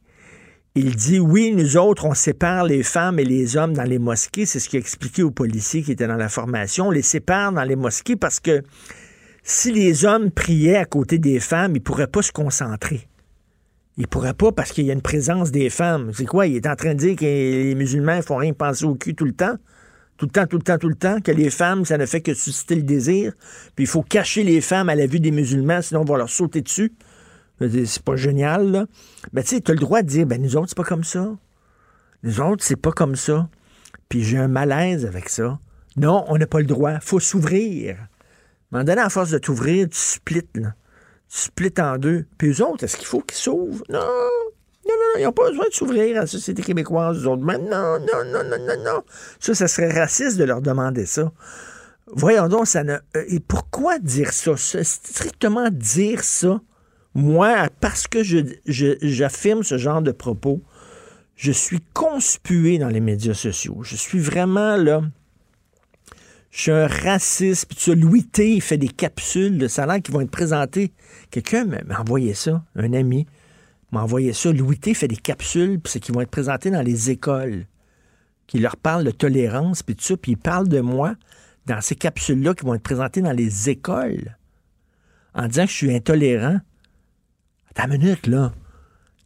Il dit oui, nous autres, on sépare les femmes et les hommes dans les mosquées. C'est ce qu'il a expliqué aux policiers qui étaient dans la formation. On les sépare dans les mosquées parce que si les hommes priaient à côté des femmes, ils ne pourraient pas se concentrer. Ils ne pourraient pas parce qu'il y a une présence des femmes. C'est quoi? Il est en train de dire que les musulmans ne font rien penser au cul tout le temps? Tout le temps, tout le temps, tout le temps, que les femmes, ça ne fait que susciter le désir. Puis il faut cacher les femmes à la vue des musulmans, sinon on va leur sauter dessus. C'est pas génial, là. Mais tu sais, tu as le droit de dire, ben nous autres, c'est pas comme ça. Nous autres, c'est pas comme ça. Puis j'ai un malaise avec ça. Non, on n'a pas le droit. faut s'ouvrir. Moment donné, à force de t'ouvrir, tu splits, là. Tu splits en deux. Puis eux autres, est-ce qu'il faut qu'ils s'ouvrent? Non. Non, non, non, ils n'ont pas besoin de s'ouvrir à la société québécoise, eux autres. Mais non, non, non, non, non, non. Ça, ça serait raciste de leur demander ça. Voyons donc, ça ne. euh, Et pourquoi dire ça? Strictement dire ça, moi, parce que j'affirme ce genre de propos, je suis conspué dans les médias sociaux. Je suis vraiment là. Je suis un raciste. Puis tu sais, Louis T, fait des capsules de salaire qui vont être présentées. Quelqu'un m'a envoyé ça, un ami m'a envoyé ça. Louis T fait des capsules, puis qui vont être présentées dans les écoles, qui leur parlent de tolérance, puis tout ça, puis il parle de moi dans ces capsules-là qui vont être présentées dans les écoles en disant que je suis intolérant. Attends une minute, là.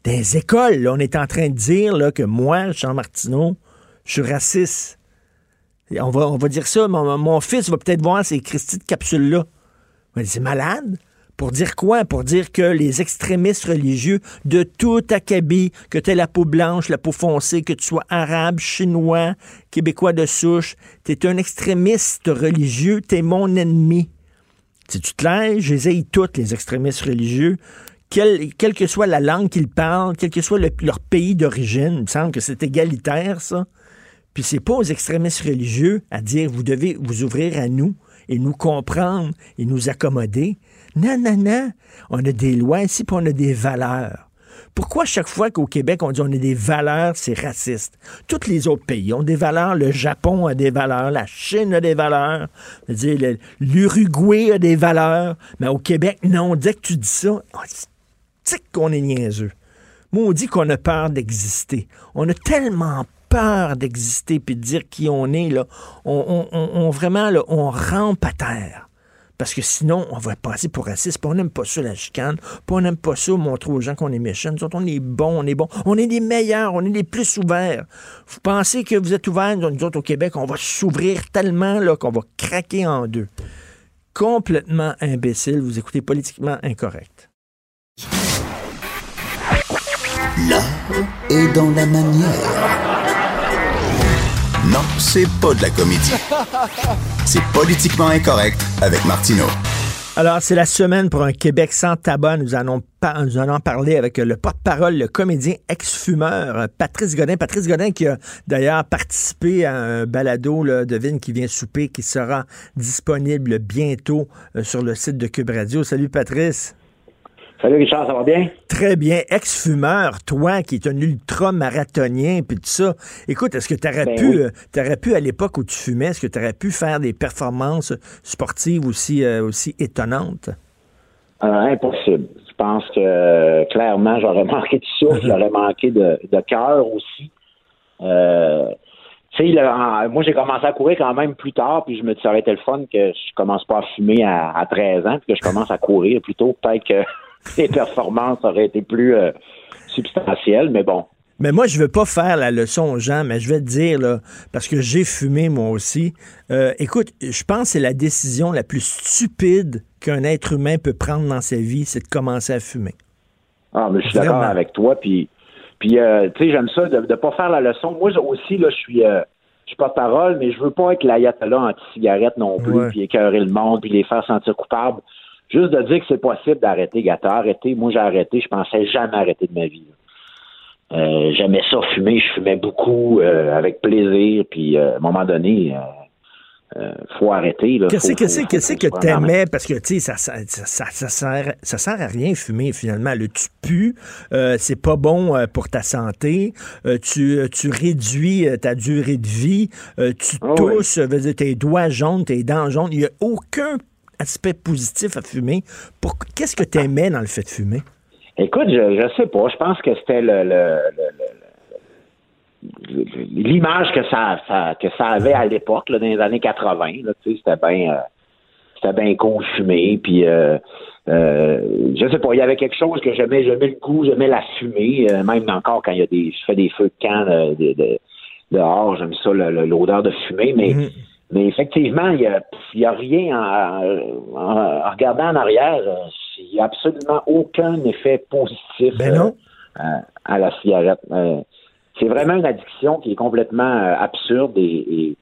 Les écoles, on est en train de dire là, que moi, Jean Martineau, je suis raciste. On, va, on va dire ça, mon, fils va peut-être voir ces Christy de capsules-là. C'est malade? Pour dire quoi? Pour dire que les extrémistes religieux de tout acabit, que tu la peau blanche, la peau foncée, que tu sois arabe, chinois, québécois de souche, tu es un extrémiste religieux, tu es mon ennemi. C'est-tu clair? Je les toutes, les extrémistes religieux. Quelle, que soit la langue qu'ils parlent, quel que soit le- leur pays d'origine, il me semble que c'est égalitaire, ça. Puis c'est pas aux extrémistes religieux à dire vous devez vous ouvrir à nous et nous comprendre et nous accommoder. Non, non, non. On a des lois ici, puis on a des valeurs. Pourquoi chaque fois qu'au Québec, on dit on a des valeurs, c'est raciste? Tous les autres pays ont des valeurs. Le Japon a des valeurs. La Chine a des valeurs. L'Uruguay a des valeurs. Mais au Québec, non. Dès que tu dis ça, dit qu'on est niaiseux. Moi, on dit qu'on a peur d'exister. On a tellement peur d'exister puis de dire qui on est, là. On- vraiment, là, on rampe à terre. Parce que sinon, on va passer pour raciste. Puis on n'aime pas ça, la chicane. Puis on n'aime pas ça, montrer aux gens qu'on est méchants. Nous autres, on est bons, on est bons. On est les meilleurs, on est les plus ouverts. Vous pensez que vous êtes ouverts, nous autres, au Québec, on va s'ouvrir tellement là, qu'on va craquer en deux. Complètement imbécile. Vous écoutez politiquement incorrect. L'art est dans la manière. Non, c'est pas de la comédie. C'est politiquement incorrect avec Martineau. Alors, c'est la semaine pour un Québec sans tabac. Nous allons, par- nous allons parler avec le porte-parole, le comédien ex-fumeur, Patrice Godin. Patrice Godin qui a d'ailleurs participé à un balado là, de Vigne qui vient souper, qui sera disponible bientôt euh, sur le site de Cube Radio. Salut Patrice. Salut Richard, ça va bien? Très bien. Ex-fumeur, toi qui es un ultra-marathonien, puis tout ça. Écoute, est-ce que tu aurais Ben pu, oui. euh, t'aurais pu, à l'époque où tu fumais, est-ce que tu aurais pu faire des performances sportives aussi, euh, aussi étonnantes? Euh, impossible. Je pense que euh, clairement, j'aurais manqué de souffle, j'aurais manqué de, de cœur aussi. Euh, tu sais, là, en- moi, j'ai commencé à courir quand même plus tard, puis je me dis, ça aurait été le fun que je commence pas à fumer à, à 13 ans, puis que je commence à courir plutôt. Peut-être que les performances auraient été plus euh, substantielles, mais bon. Mais moi, je veux pas faire la leçon aux gens, mais je vais te dire, là, parce que j'ai fumé moi aussi. Euh, écoute, je pense que c'est la décision la plus stupide qu'un être humain peut prendre dans sa vie, c'est de commencer à fumer. Ah, mais je suis d'accord avec toi. Puis, puis euh, tu sais, j'aime ça de ne pas faire la leçon. Moi aussi, là, je suis, euh, je suis pas de parole, mais je veux pas être l'ayatollah anti-cigarette non plus, puis écœurer le monde, puis les faire sentir coupables. Juste de dire que c'est possible d'arrêter, gâteau. Arrêter, moi j'ai arrêté, je pensais jamais arrêter de ma vie. Euh, J'aimais ça fumer, je fumais beaucoup euh, avec plaisir, puis euh, à un moment donné, euh, faut arrêter. Qu'est-ce qu'est-ce faut- que main. t'aimais? Parce que, tu sais, ça, ça, ça, ça sert, ça sert à rien fumer, finalement. Le tu pues, euh, c'est pas bon euh, pour ta santé. Tu, tu réduis ta durée de vie. Tu ouais. tousses, dire, tes doigts jaunes, tes dents jaunes. Il n'y a aucun aspect positif à fumer. Pour... Qu'est-ce que t'aimais dans le fait de fumer? Écoute, je, je sais pas. Je pense que c'était le, le- le- le- le- l'image que ça, ça- que ça avait à l'époque, dans les années 80. Là, tu sais, c'était bien euh, c'était bien fumer. Puis euh, euh, je sais pas, il y avait quelque chose que j'aimais, j'aimais le goût, j'aimais la fumée, euh, même encore quand il y a des. je fais des feux de camp de, de- dehors, j'aime ça, l'odeur de fumée, mais Mhm. Mais effectivement, il n'y a, y a rien en, en- en regardant en arrière. Il n'y a absolument aucun effet positif Ben non. euh, à, à la cigarette. Euh, c'est vraiment une addiction qui est complètement euh, absurde et, et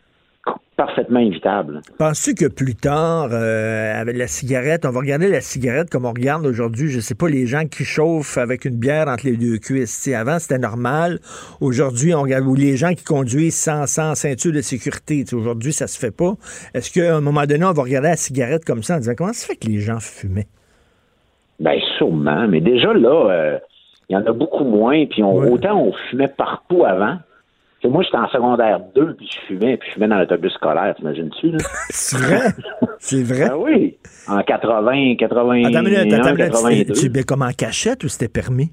parfaitement évitable. Penses-tu que plus tard, euh, avec la cigarette, on va regarder la cigarette comme on regarde aujourd'hui, je sais pas, les gens qui chauffent avec une bière entre les deux cuisses? Avant, c'était normal. Aujourd'hui, on regarde ou les gens qui conduisent sans, sans ceinture de sécurité. Aujourd'hui, ça se fait pas. Est-ce qu'à un moment donné, on va regarder la cigarette comme ça en disant comment ça se fait que les gens fumaient? Ben sûrement, mais déjà là, euh, il y en a beaucoup moins. Puis on, Ouais. autant on fumait partout avant. Que moi, j'étais en secondaire 2, puis je fumais, puis je fumais dans l'autobus scolaire, t'imagines-tu? là? C'est vrai? C'est vrai? Ah oui, en 80, 81, Attends une minute, attends une minute. 82. Tu tu- comme en cachette ou c'était permis?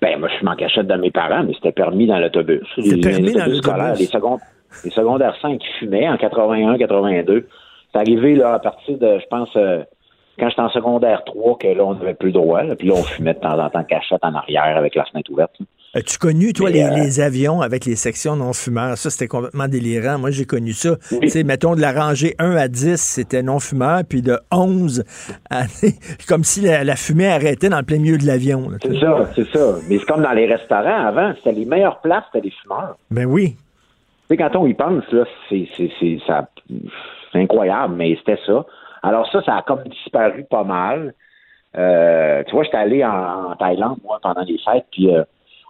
Ben, moi, je m'en cachette dans mes parents, mais c'était permis dans l'autobus. C'était permis dans autobus l'autobus? Les, second- Les secondaires 5 qui fumaient en 81, 82. C'est arrivé là, à partir de, je pense, euh, quand j'étais en secondaire 3, que là, on n'avait plus le droit. là. puis là, on fumait de temps en temps cachette en arrière avec la fenêtre ouverte. là. As-tu connu, toi, les, euh, les avions avec les sections non-fumeurs? Ça, c'était complètement délirant. Moi, j'ai connu ça. Tu sais, mettons, de la rangée 1 à 10, c'était non-fumeur, puis de 11 à... comme si la, la fumée arrêtait dans le plein milieu de l'avion. C'est ça, c'est ça. Mais c'est comme dans les restaurants avant, c'était les meilleures places, c'était les fumeurs. Ben oui. Tu sais, quand on y pense, là, c'est, incroyable, mais c'était ça. Alors ça, ça a comme disparu pas mal. Euh, tu vois, j'étais allé en, en Thaïlande, moi, pendant les fêtes, puis euh,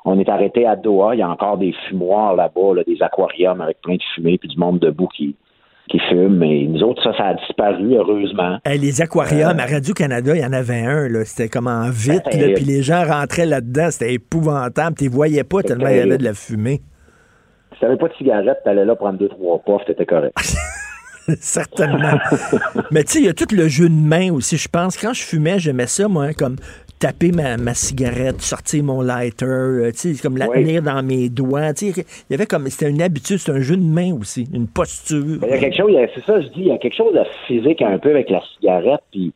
on est arrêté à Doha. Il y a encore des fumoirs là-bas, là, des aquariums avec plein de fumée, puis du monde debout qui, qui fume. Mais nous autres, ça, ça a disparu, heureusement. Hey, les aquariums, à Radio-Canada, il y en avait un, là. C'était comme en vite, là, euh, puis les gens rentraient là-dedans. C'était épouvantable. Tu les voyais pas tellement il y avait de la fumée. Si t'avais pas de cigarette, t'allais là prendre deux, trois puffs, t'étais correct. Certainement. Mais tu sais, il y a tout le jeu de main aussi, je pense. Quand je fumais, j'aimais ça, moi, comme taper ma, ma cigarette, sortir mon lighter, euh, tu sais, comme la Oui. tenir dans mes doigts. Tu sais, il y avait comme, c'était une habitude, c'était un jeu de main aussi, une posture. Il y a quelque chose, a- c'est ça, je dis, il y a quelque chose de physique un peu avec la cigarette. Puis,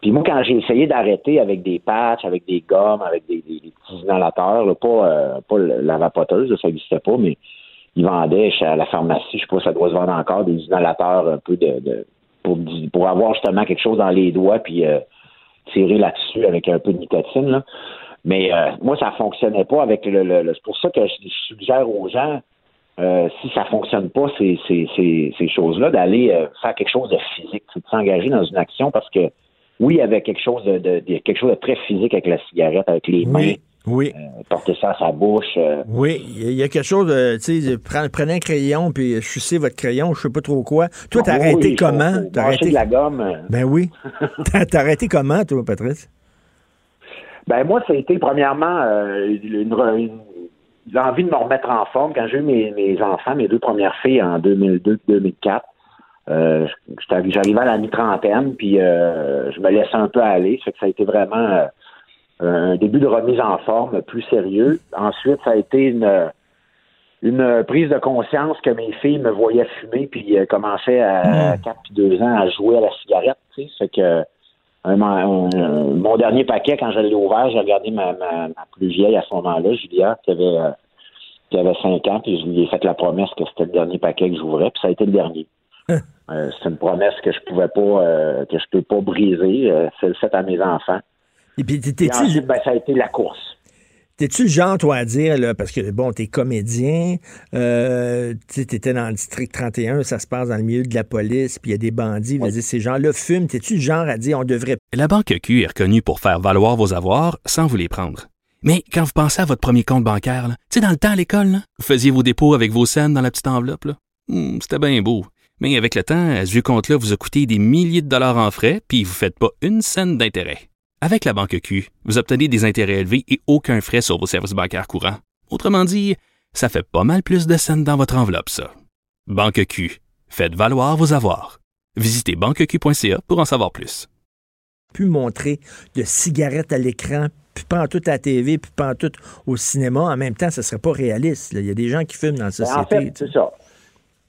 puis moi, quand j'ai essayé d'arrêter avec des patchs, avec des gommes, avec des, des- des petits inhalateurs, là, pas, euh, pas la vapoteuse, là, ça n'existait pas, mais ils vendaient à la pharmacie, je sais pas, ça doit se vendre encore, des inhalateurs un peu de, de- pour, pour avoir justement quelque chose dans les doigts, puis euh, tirer là-dessus avec un peu de nicotine. Là. Mais euh, moi, ça fonctionnait pas avec le. le- le- c'est pour ça que je, suggère aux gens, euh, si ça fonctionne pas, ces, ces, ces, ces choses-là, d'aller euh, faire quelque chose de physique, de s'engager dans une action parce que oui, il y avait quelque chose de, de- de- quelque chose de très physique avec la cigarette, avec les mains, Oui, euh, porter ça à sa bouche. euh, Oui, il y a- quelque chose, de, tu sais, pre- prenez un crayon puis chussez votre crayon, je sais pas trop quoi. Toi, t'as oui, arrêté oui, comment? T'as arrêté... de la gomme. euh. Ben oui. T'as arrêté comment, toi, Patrice? Ben moi, ça a été premièrement euh, une, une- l'envie de me remettre en forme. Quand j'ai eu mes, mes enfants, mes deux premières filles en 2002-2004, euh, j'étais- j'arrivais à la mi-trentaine, puis euh, je me laissais un peu aller. Ça fait que ça a été vraiment euh, un début de remise en forme plus sérieux. Ensuite, ça a été une une prise de conscience que mes filles me voyaient fumer puis euh, commençaient à 4 puis 2 ans à jouer à la cigarette, tu sais, fait que un- un- un- mon dernier paquet, quand je l'ai ouvert, j'ai regardé ma, ma, ma plus vieille à ce moment-là, Julia, qui avait, euh, qui avait 5 ans, puis je lui ai fait la promesse que c'était le dernier paquet que j'ouvrais, puis ça a été le dernier. Euh, c'est une promesse que je pouvais pas, euh, que je peux pas briser. Euh, c'est le fait à mes enfants. Et puis, Et t'es-tu ensuite, ben, ça a été la course. T'es-tu le genre, toi, à dire, là, parce que, bon, t'es comédien, euh, t'étais dans le district 31, ça se passe dans le milieu de la police, puis il y a des bandits, vas dire, ces gens-là fument. T'es-tu le genre à dire, on devrait... La Banque Q est reconnue pour faire valoir vos avoirs sans vous les prendre. Mais quand vous pensez à votre premier compte bancaire, là, tu sais, dans le temps à l'école, là, vous faisiez vos dépôts avec vos scènes dans la petite enveloppe. là. Hmm, C'était bien beau. Mais avec le temps, ce vieux compte-là vous a coûté des milliers de dollars en frais, puis vous ne faites pas une scène d'intérêt. Avec la Banque Q, vous obtenez des intérêts élevés et aucun frais sur vos services bancaires courants. Autrement dit, ça fait pas mal plus de scènes dans votre enveloppe, ça. Banque Q. Faites valoir vos avoirs. Visitez banqueq.ca pour en savoir plus. pu montrer de cigarettes à l'écran, puis pas en tout à la TV, puis pas en tout au cinéma. En même temps, ce serait pas réaliste. là. Il y a des gens qui fument dans la Ben, en société. fait, c'est ça.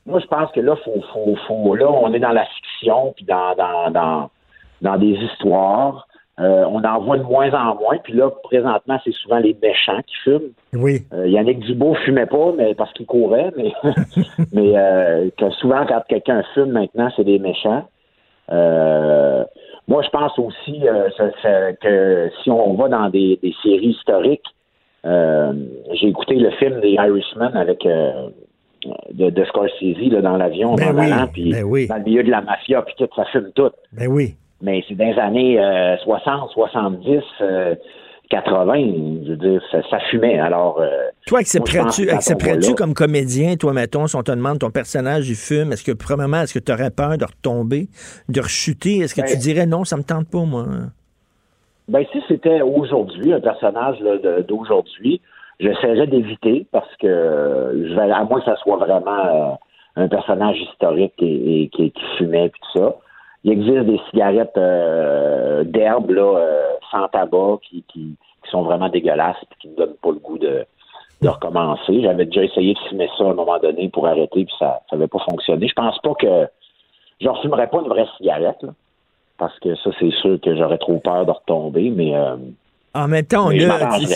Moi, je pense que là, faut, faut, faut, là, on est dans la fiction, puis dans, dans, dans, dans des histoires. Euh, on en voit de moins en moins. Puis là, présentement, c'est souvent les méchants qui fument. Oui. Euh, Yannick Dubois fumait pas, mais parce qu'il courait, mais, mais euh, que souvent, quand quelqu'un fume maintenant, c'est des méchants. Euh, moi, je pense aussi ça- ça- que si on va dans des, des séries historiques, j'ai écouté le film des Irishman avec de, de Scorsese là, dans l'avion, Ben oui, ben oui. dans le milieu de la mafia, puis tout, ça fume tout. Ben oui. Mais c'est dans les années euh, 60, 70, euh, 80, je veux dire, ça, ça fumait. Alors, euh, Toi, accepterais-tu là- comme comédien, toi, mettons, si on te demande ton personnage, il fume, est-ce que, premièrement, est-ce que tu aurais peur de retomber, de rechuter? Est-ce que tu Ben- dirais non, ça me tente pas, moi? Ben, si c'était aujourd'hui, un personnage d'aujourd'hui, j'essaierais d'éviter parce que euh, je vais, à moins que ça soit vraiment euh, un personnage historique et, et qui, qui fumait et tout ça. Il existe des cigarettes euh, d'herbe là, euh, sans tabac qui, qui, qui sont vraiment dégueulasses et qui ne donnent pas le goût de, de recommencer. J'avais déjà essayé de fumer ça à un moment donné pour arrêter, puis ça n'avait pas fonctionné. Je pense pas que je ne fumerais pas une vraie cigarette, là, parce que ça, c'est sûr que j'aurais trop peur de retomber, mais euh, En même temps, on mais a. Tu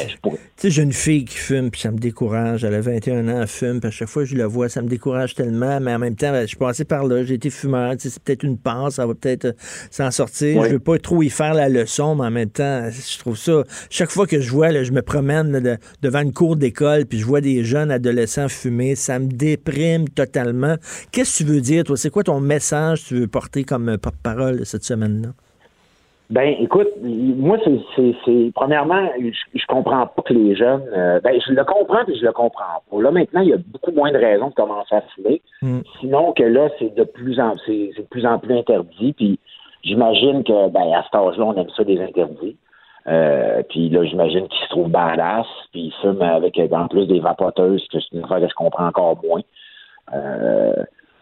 sais, j'ai une fille qui fume, puis ça me décourage. Elle a 21 ans, elle fume, puis à chaque fois que je la vois, ça me décourage tellement. Mais en même temps, ben, je suis passé par là, j'ai été fumeur. C'est peut-être une passe, ça va peut-être euh, s'en sortir. Oui. Je veux pas trop y faire la leçon, mais en même temps, je trouve ça. Chaque fois que je vois, là, je me promène là, de- devant une cour d'école, puis je vois des jeunes adolescents fumer, ça me déprime totalement. Qu'est-ce que tu veux dire, toi? C'est quoi ton message que tu veux porter comme euh, porte-parole cette semaine-là? Ben, écoute, moi, c'est, c'est, c'est- premièrement, je, je comprends pas que les jeunes, euh, ben, je le comprends puis je le comprends pas. Là, maintenant, il y a beaucoup moins de raisons de commencer à fumer. Mm. Sinon que là, c'est de plus en, c'est, de plus en plus interdit. Puis, j'imagine que, ben, à cet âge-là, on aime ça des interdits. Euh, puis là, j'imagine qu'ils se trouvent badass, puis ils fument avec, en plus des vapoteuses, que c'est une affaire que je comprends encore moins. Euh,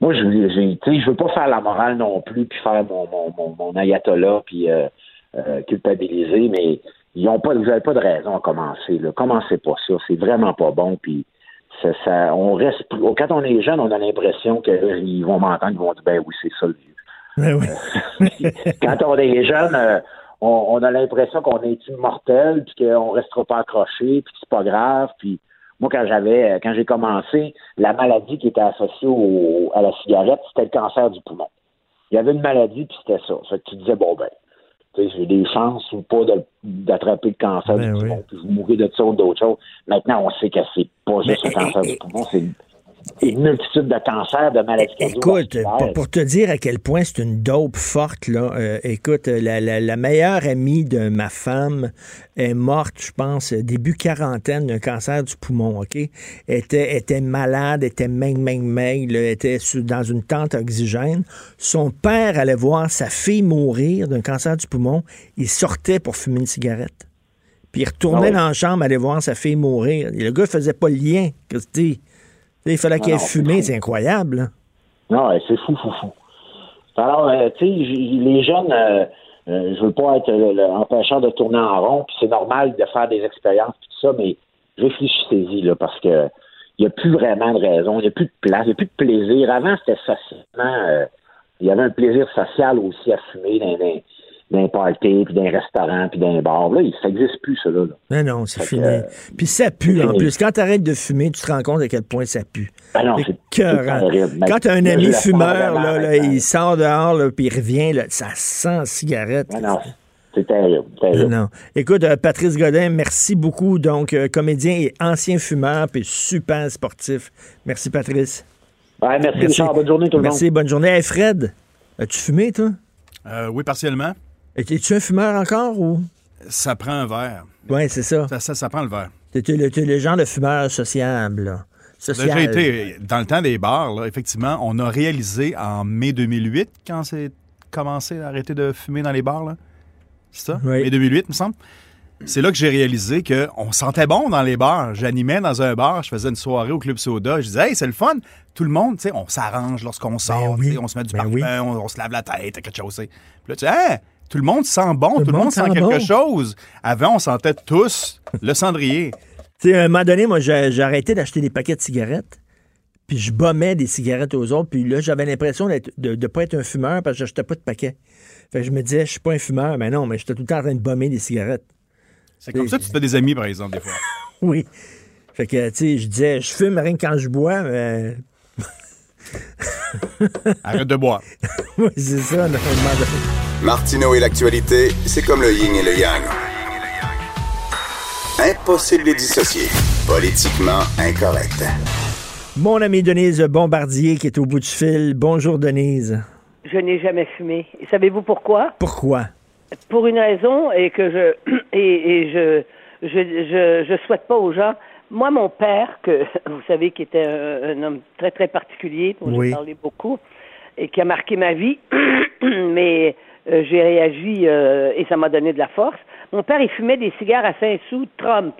moi, je je veux pas faire la morale non plus, puis faire mon, mon, mon, mon ayatollah, puis euh, euh, culpabiliser, mais ils ont pas, vous n'avez pas de raison à commencer. Là. Commencez pas ça, c'est vraiment pas bon. Puis ça, ça, on reste, quand on est jeune, on a l'impression qu'ils vont m'entendre, ils vont dire ben oui, c'est ça le vieux. Ben oui. quand on est jeune, euh, on, on a l'impression qu'on est immortel, puis qu'on restera pas accroché, puis que c'est pas grave. Puis moi, quand j'avais, euh, quand j'ai commencé, la maladie qui était associée au- à la cigarette, c'était le cancer du poumon. Il y avait une maladie, puis c'était ça. Fait que tu disais bon ben, tu sais, j'ai des chances ou pas d'attraper le cancer Ben du oui. poumon, puis vous mourrez de ça ou d'autres choses. Maintenant, on sait que c'est pas juste le cancer du poumon, c'est une, une multitude de cancers, de maladies Écoute, pour, pour te dire à quel point c'est une dope forte, là, euh, écoute, la, la- la meilleure amie de ma femme est morte, je pense, début quarantaine d'un cancer du poumon, OK? Était, était malade, était meg, meg, là, était dans une tente oxygène. Son père allait voir sa fille mourir d'un cancer du poumon. Il sortait pour fumer une cigarette. Puis il retournait Ah dans la chambre, aller voir sa fille mourir. Et le gars faisait pas le lien. Christy. Il fallait qu'il ait Non, non, fumé, c'est incroyable. là. Non, c'est fou, fou, fou. Alors, euh, tu sais, les jeunes, euh, euh, je veux pas être le- le empêcheur de tourner en rond, puis c'est normal de faire des expériences, puis tout ça, mais réfléchissez-y, là, parce que il n'y a plus vraiment de raison, il n'y a plus de place, il n'y a plus de plaisir. Avant, c'était facilement, euh, il y avait un plaisir social aussi à fumer dans, dans, dans un party, puis dans un restaurant, puis dans un bar. Là, ça n'existe plus, ça, là. là. Non, non, c'est fini. euh, Puis ça pue, en fini. plus. Quand tu arrêtes de fumer, tu te rends compte à quel point ça pue. Ah non, C'est. Mais Quand tu as un ami fumeur, là, là, il sort dehors, là, puis il revient, là, ça sent la cigarette. Ah non, c'est terrible, Non, terrible. non. Écoute, euh, Patrice Godin, merci beaucoup. Donc, euh, comédien et ancien fumeur, puis super sportif. Merci, Patrice. Ouais, merci, Richard. Bonne journée, tout le Merci, bonne journée. Hey, Fred, as-tu fumé, toi? Euh, oui, partiellement. Es-tu un fumeur encore ou? Ça prend un verre. Oui, c'est ça. Ça, ça, ça prend le verre. T'es le, le genre de fumeur sociable, là? J'ai Social. été, dans le temps des bars, là, effectivement, on a réalisé en mai 2008, quand c'est commencé à arrêter de fumer dans les bars, là. C'est ça? Oui. Mai 2008, me semble. C'est là que j'ai réalisé qu'on sentait bon dans les bars. J'animais dans un bar, je faisais une soirée au Club Soda. Je disais, hey, c'est le fun. Tout le monde, tu sais, on s'arrange lorsqu'on sort, oui. tu sais, on se met du Ben parfum, oui. on, on se lave la tête, quelque chose. Puis là, tu dis, Hey, tout le monde sent bon, tout, le monde, sent, quelque chose. Avant, on sentait tous le cendrier. Tu sais, à un moment donné, moi, j'ai arrêté d'acheter des paquets de cigarettes. Puis je bombais des cigarettes aux autres. Puis là, j'avais l'impression de ne pas être un fumeur parce que j'achetais pas de paquets. Fait que je me disais, je suis pas un fumeur. Mais non, mais j'étais tout le temps en train de bomber des cigarettes. C'est comme ça que tu fais des amis, par exemple, des fois. Oui. Fait que, tu sais, je disais, je fume rien que quand je bois, mais. Arrête de boire. oui, c'est ça, là, Martineau et l'actualité, c'est comme le yin et le yang. Impossible de les dissocier. Politiquement incorrect. Mon ami Denise Bombardier qui est au bout du fil. Bonjour, Denise. Je n'ai jamais fumé. Et Savez-vous pourquoi? Pourquoi? Pour une raison et que je et, et je, je je je souhaite pas aux gens. Moi, mon père, que vous savez, qui était un, un homme très très particulier, dont Oui. j'ai parlé beaucoup et qui a marqué ma vie, mais euh, j'ai réagi euh, et ça m'a donné de la force. Mon père, il fumait des cigares à 5 sous Trump.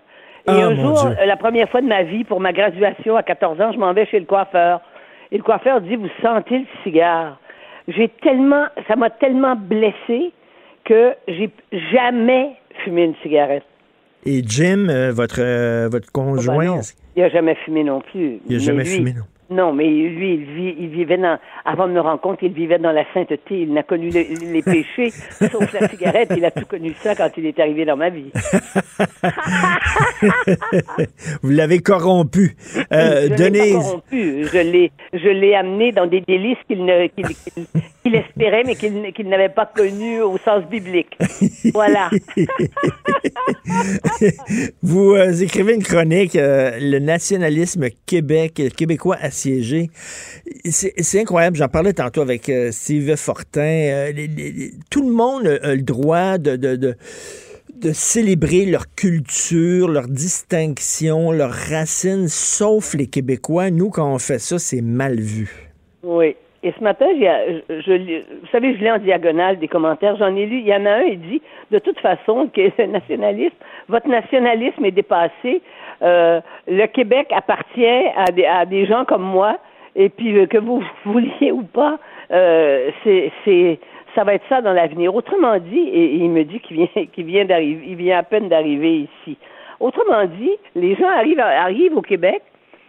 Et Ah, un jour, Dieu. euh, la première fois de ma vie, pour ma graduation à 14 ans, je m'en vais chez le coiffeur. Et le coiffeur dit, vous sentez le cigare? J'ai tellement, ça m'a tellement blessé que j'ai jamais fumé une cigarette. Et Jim, votre, euh, votre conjoint, Oh, ben non. Il n'a jamais fumé non plus. il n'a Mais jamais lui- fumé, non? Non, mais lui, il, vit, il vivait dans. Avant de me compte, il vivait dans la sainteté. Il n'a connu le- les péchés, sauf la cigarette. Il a tout connu ça quand il est arrivé dans ma vie. Vous l'avez corrompu. Euh, je l'ai pas Denise, corrompu. Je l'ai, je l'ai amené dans des délices qu'il ne, qu'il, qu'il- qu'il espérait, mais qu'il, n'avait pas connus au sens biblique. Voilà. vous euh, écrivez une chronique, euh, le nationalisme Québec, Québécois. C'est incroyable. J'en parlais tantôt avec euh, Steve Fortin. Euh, tout le monde a, le droit de, célébrer leur culture, leur distinction, leurs racines, sauf les Québécois. Nous, quand on fait ça, c'est mal vu. Oui. Et ce matin, vous savez, je lis en diagonale des commentaires. J'en ai lu. Il y en a un, il dit, de toute façon, que le nationalisme, votre nationalisme est dépassé. Euh, le Québec appartient à des, à des gens comme moi. Et puis, euh, que vous vouliez ou pas, euh, c'est, ça va être ça dans l'avenir. Autrement dit, et, il me dit qu'il vient, qu'il vient d'arriver, il vient à peine d'arriver ici. Autrement dit, les gens arrivent, arrivent au Québec.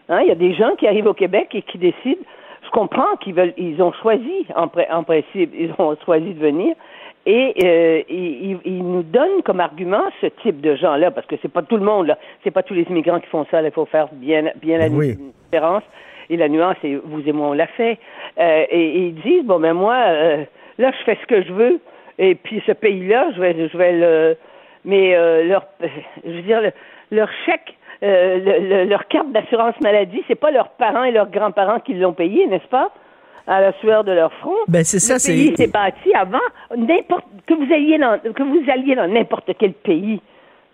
Hein, il y a des gens qui arrivent au Québec et qui décident. Je comprends qu'ils veulent, ils ont choisi en, en principe, ils ont choisi de venir. Et euh, ils, ils- ils nous donnent comme argument ce type de gens-là, parce que c'est pas tout le monde, là, c'est pas tous les immigrants qui font ça. là, Il faut faire bien, bien la Oui. différence. Et la nuance, c'est vous et moi on l'a fait. Euh, et, et ils disent bon ben moi, euh, là je fais ce que je veux. Et puis ce pays-là, je vais, je vais le, mais euh, leur, je veux dire le- leur chèque, euh, le- le- leur carte d'assurance maladie, c'est pas leurs parents et leurs grands-parents qui l'ont payé, n'est-ce pas? À la sueur de leur front. Ben, c'est ça, Le pays s'est bâti avant n'importe que vous alliez dans que vous alliez dans n'importe quel pays.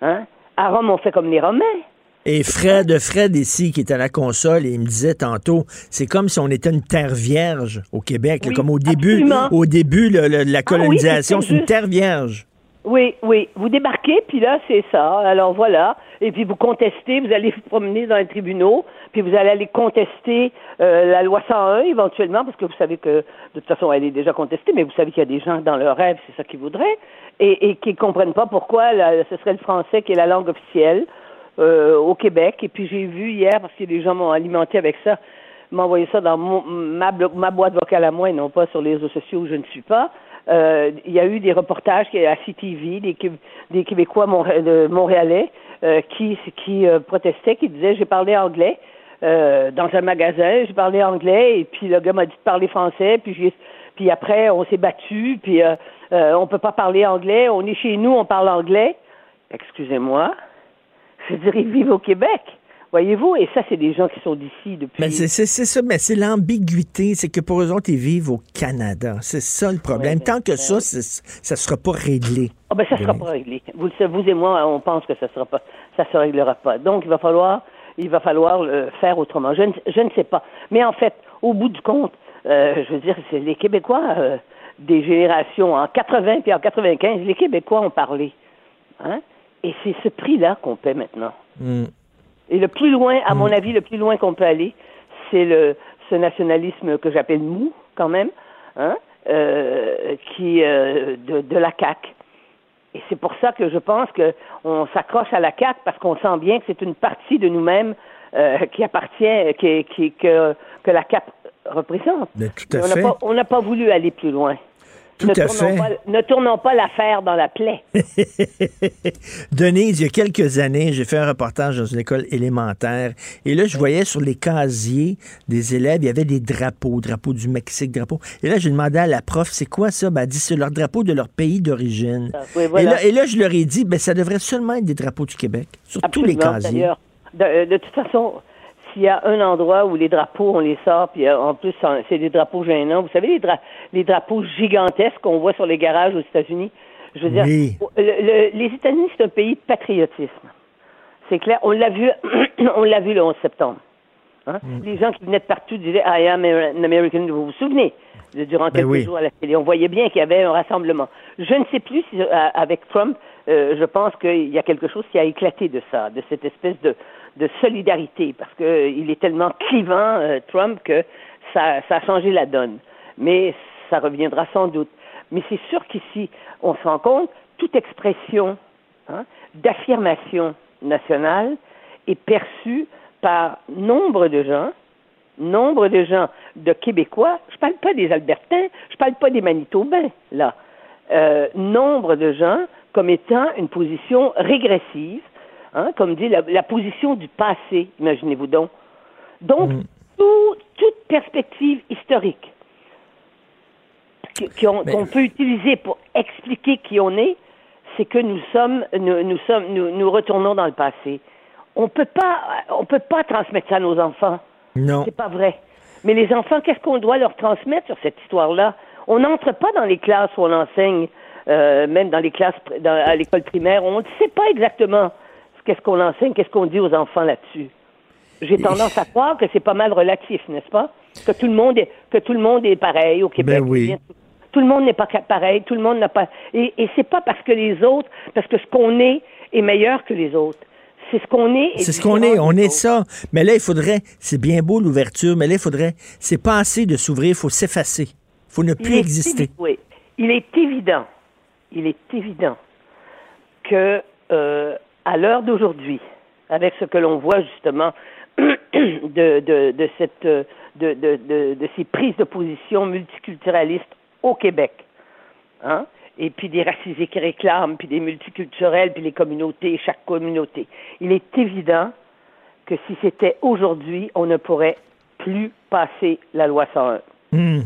Hein? À Rome, on fait comme les Romains. Et Fred, Fred ici, qui est à la console, et il me disait tantôt, c'est comme si on était une terre vierge au Québec, là, comme au début, absolument. au début le- le- de la Ah oui, colonisation, c'est une terre vierge. Oui, oui. Vous débarquez, puis là, c'est ça. Alors voilà. Et puis vous contestez, vous allez vous promener dans les tribunaux, puis vous allez aller contester euh, la loi 101 éventuellement, parce que vous savez que de toute façon, elle est déjà contestée, mais vous savez qu'il y a des gens dans leur rêve, c'est ça qu'ils voudraient, et, et qui ne comprennent pas pourquoi la- ce serait le français qui est la langue officielle euh, au Québec. Et puis j'ai vu hier, parce que les gens m'ont alimenté avec ça, m'ont envoyé ça dans mon- ma, ma boîte vocale à moi et non pas sur les réseaux sociaux où je ne suis pas. Euh, il y a eu des reportages à CTV, des, des Québécois montréalais euh, qui, qui euh, protestaient, qui disaient j'ai parlé anglais euh, dans un magasin, j'ai parlé anglais et puis le gars m'a dit de parler français, puis j'ai puis après on s'est battu, puis euh, euh, on peut pas parler anglais, on est chez nous, on parle anglais. Excusez-moi, je dire ils vivent au Québec. Voyez-vous, et ça, c'est des gens qui sont d'ici depuis. Mais c'est ça, mais c'est l'ambiguïté, c'est que pour eux autres, ils vivent au Canada. C'est ça le problème. Tant que ça, ça ne sera pas réglé. Ah ben ça sera pas réglé. Vous, vous et moi, on pense que ça sera pas, ça se réglera pas. Donc il va falloir, il va falloir le faire autrement. Je ne, je ne sais pas. Mais en fait, au bout du compte, euh, je veux dire, c'est les Québécois euh, des générations en 80 puis en 95, les Québécois ont parlé, hein. Et c'est ce prix-là qu'on paie maintenant. Hmm. Et le plus loin, à mon avis, le plus loin qu'on peut aller, c'est le ce nationalisme que j'appelle mou, quand même, hein, euh, qui euh, de, de la CAC. Et c'est pour ça que je pense que on s'accroche à la CAC parce qu'on sent bien que c'est une partie de nous-mêmes euh, qui appartient, qui, qui, que, que la CAC représente. Mais tout à Mais on n'a fait. pas- On n'a pas voulu aller plus loin. Tout ne à tournons fait. Pas, ne tournons pas l'affaire dans la plaie. Denise, il y a quelques années, j'ai fait un reportage dans une école élémentaire et là, je voyais sur les casiers des élèves, il y avait des drapeaux, drapeaux du Mexique, drapeaux. Et là, j'ai demandé à la prof, c'est quoi ça? Ben, elle dit, c'est leur drapeau de leur pays d'origine. oui, et, là, et là, je leur ai dit, ben, ça devrait seulement être des drapeaux du Québec, sur tous les casiers. De, de toute façon, s'il y a un endroit où les drapeaux, on les sort, puis euh, en plus, c'est des drapeaux gênants. Vous savez, les, dra- les drapeaux gigantesques qu'on voit sur les garages aux États-Unis? Je veux dire, Oui. le- le- les États-Unis, c'est un pays de patriotisme. C'est clair. On l'a vu, on l'a vu le 11 septembre. Hein? Mm. Les gens qui venaient de partout disaient I am an American. Vous vous souvenez de- durant Ben quelques oui. jours à la télé, on voyait bien qu'il y avait un rassemblement. Je ne sais plus si euh, avec Trump, euh, je pense qu'il y a quelque chose qui a éclaté de ça, de cette espèce de, de solidarité, parce que euh, est tellement clivant euh, Trump que ça, a changé la donne. Mais ça reviendra sans doute. Mais c'est sûr qu'ici, on se rend compte, toute expression hein, d'affirmation national est perçu par nombre de gens, nombre de gens de Québécois, je parle pas des Albertains, je parle pas des Manitobains, là, euh, nombre de gens comme étant une position régressive, hein, comme dit la, la position du passé, imaginez-vous donc. Donc, tout- toute perspective historique qu'on peut utiliser pour expliquer qui on est, c'est que nous sommes, nous, nous sommes, nous, nous retournons dans le passé. On peut pas, on peut pas transmettre ça à nos enfants. Non. C'est pas vrai. Mais les enfants, qu'est-ce qu'on doit leur transmettre sur cette histoire-là? On n'entre pas dans les classes où on enseigne, euh, même dans les classes dans- à l'école primaire, on ne sait pas exactement qu'est-ce qu'on enseigne, qu'est-ce qu'on dit aux enfants là-dessus? J'ai tendance à croire que c'est pas mal relatif, n'est-ce pas? Que tout le monde est que tout le monde est pareil au Québec. Ben oui. Tout le monde n'est pas pareil, tout le monde n'a pas et, et c'est pas parce que les autres, parce que ce qu'on est est meilleur que les autres. C'est ce qu'on est. C'est ce qu'on est, on est ça. Mais là, il faudrait, c'est bien beau l'ouverture, mais là, il faudrait, c'est pas assez de s'ouvrir, il faut s'effacer. Il faut ne plus exister. oui. Il est évident, il est évident que euh, à l'heure d'aujourd'hui, avec ce que l'on voit justement de, de, de cette euh, de, de, de, de ces prises de position multiculturalistes au Québec, hein, et puis des racisés qui réclament, puis des multiculturels, puis les communautés, chaque communauté. Il est évident que si c'était aujourd'hui, on ne pourrait plus passer la loi 101. Hum.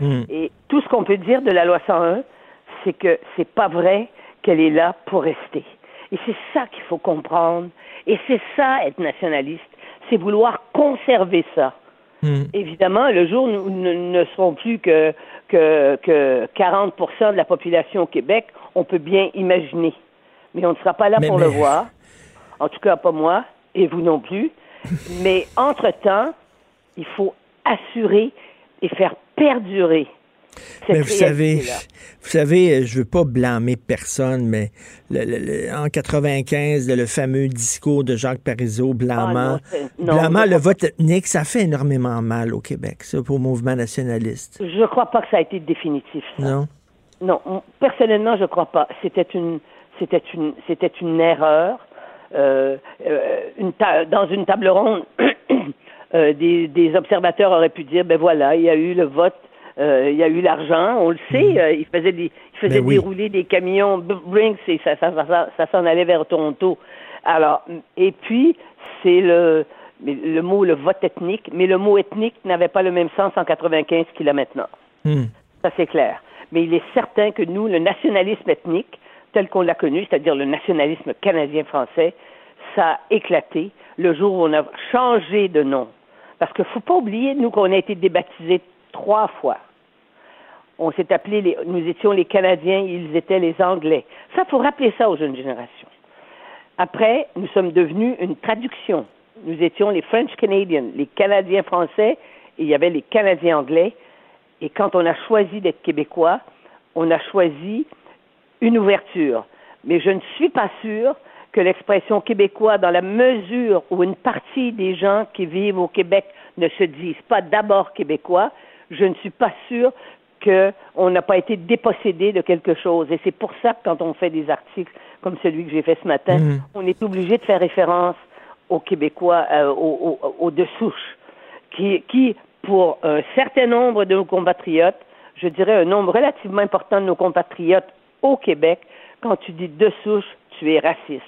Hum. Et tout ce qu'on peut dire de la loi 101, c'est que c'est pas vrai qu'elle est là pour rester. Et c'est ça qu'il faut comprendre. Et c'est ça être nationaliste, c'est vouloir conserver ça. Hum. Évidemment, le jour où nous ne, serons plus que, que, que 40 de la population au Québec, on peut bien imaginer. Mais on ne sera pas là Mais- pour mais- le voir. En tout cas, pas moi, et vous non plus. mais entre-temps, il faut assurer et faire perdurer Mais vous savez, vous savez, je veux pas blâmer personne, mais le- le- le- en 95, le, fameux discours de Jacques Parizeau blâmant, Ah non, c'est- non, blâmant le vote ethnique, ça fait énormément mal au Québec, ça, pour le mouvement nationaliste. Je ne crois pas que ça a été définitif. ça. Non? Non, personnellement, je ne crois pas. C'était une, c'était une, c'était une erreur. Euh, euh, une ta- dans une table ronde, euh, des, des observateurs auraient pu dire, ben voilà, il y a eu le vote, euh, il y a eu l'argent, on le sait. euh, des, ils faisaient Ben oui. dérouler des camions Brinks et ça, ça, ça, ça, ça s'en allait vers Toronto. Alors, et puis c'est le, mot le vote ethnique, mais le mot ethnique n'avait pas le même sens en 95 qu'il a maintenant. Hum. Ça, c'est clair. Mais il est certain que nous, le nationalisme ethnique, tel qu'on l'a connu, c'est-à-dire le nationalisme canadien-français, ça a éclaté le jour où on a changé de nom. Parce qu'il ne faut pas oublier, nous, qu'on a été débaptisés trois fois. On s'est appelé, nous étions les Canadiens, ils étaient les Anglais. Ça, faut rappeler ça aux jeunes générations. Après, nous sommes devenus une traduction. Nous étions les French Canadians, les Canadiens français, et il y avait les Canadiens anglais. Et quand on a choisi d'être québécois, on a choisi une ouverture. Mais je ne suis pas sûre que l'expression québécois, dans la mesure où une partie des gens qui vivent au Québec ne se disent pas d'abord québécois, je ne suis pas sûre qu'on n'a pas été dépossédé de quelque chose. Et c'est pour ça que quand on fait des articles comme celui que j'ai fait ce matin, Mhm. on est obligé de faire référence aux Québécois, euh, aux, aux- aux de souche, qui, qui, pour un certain nombre de nos compatriotes, je dirais un nombre relativement important de nos compatriotes au Québec, quand tu dis de souche, tu es raciste.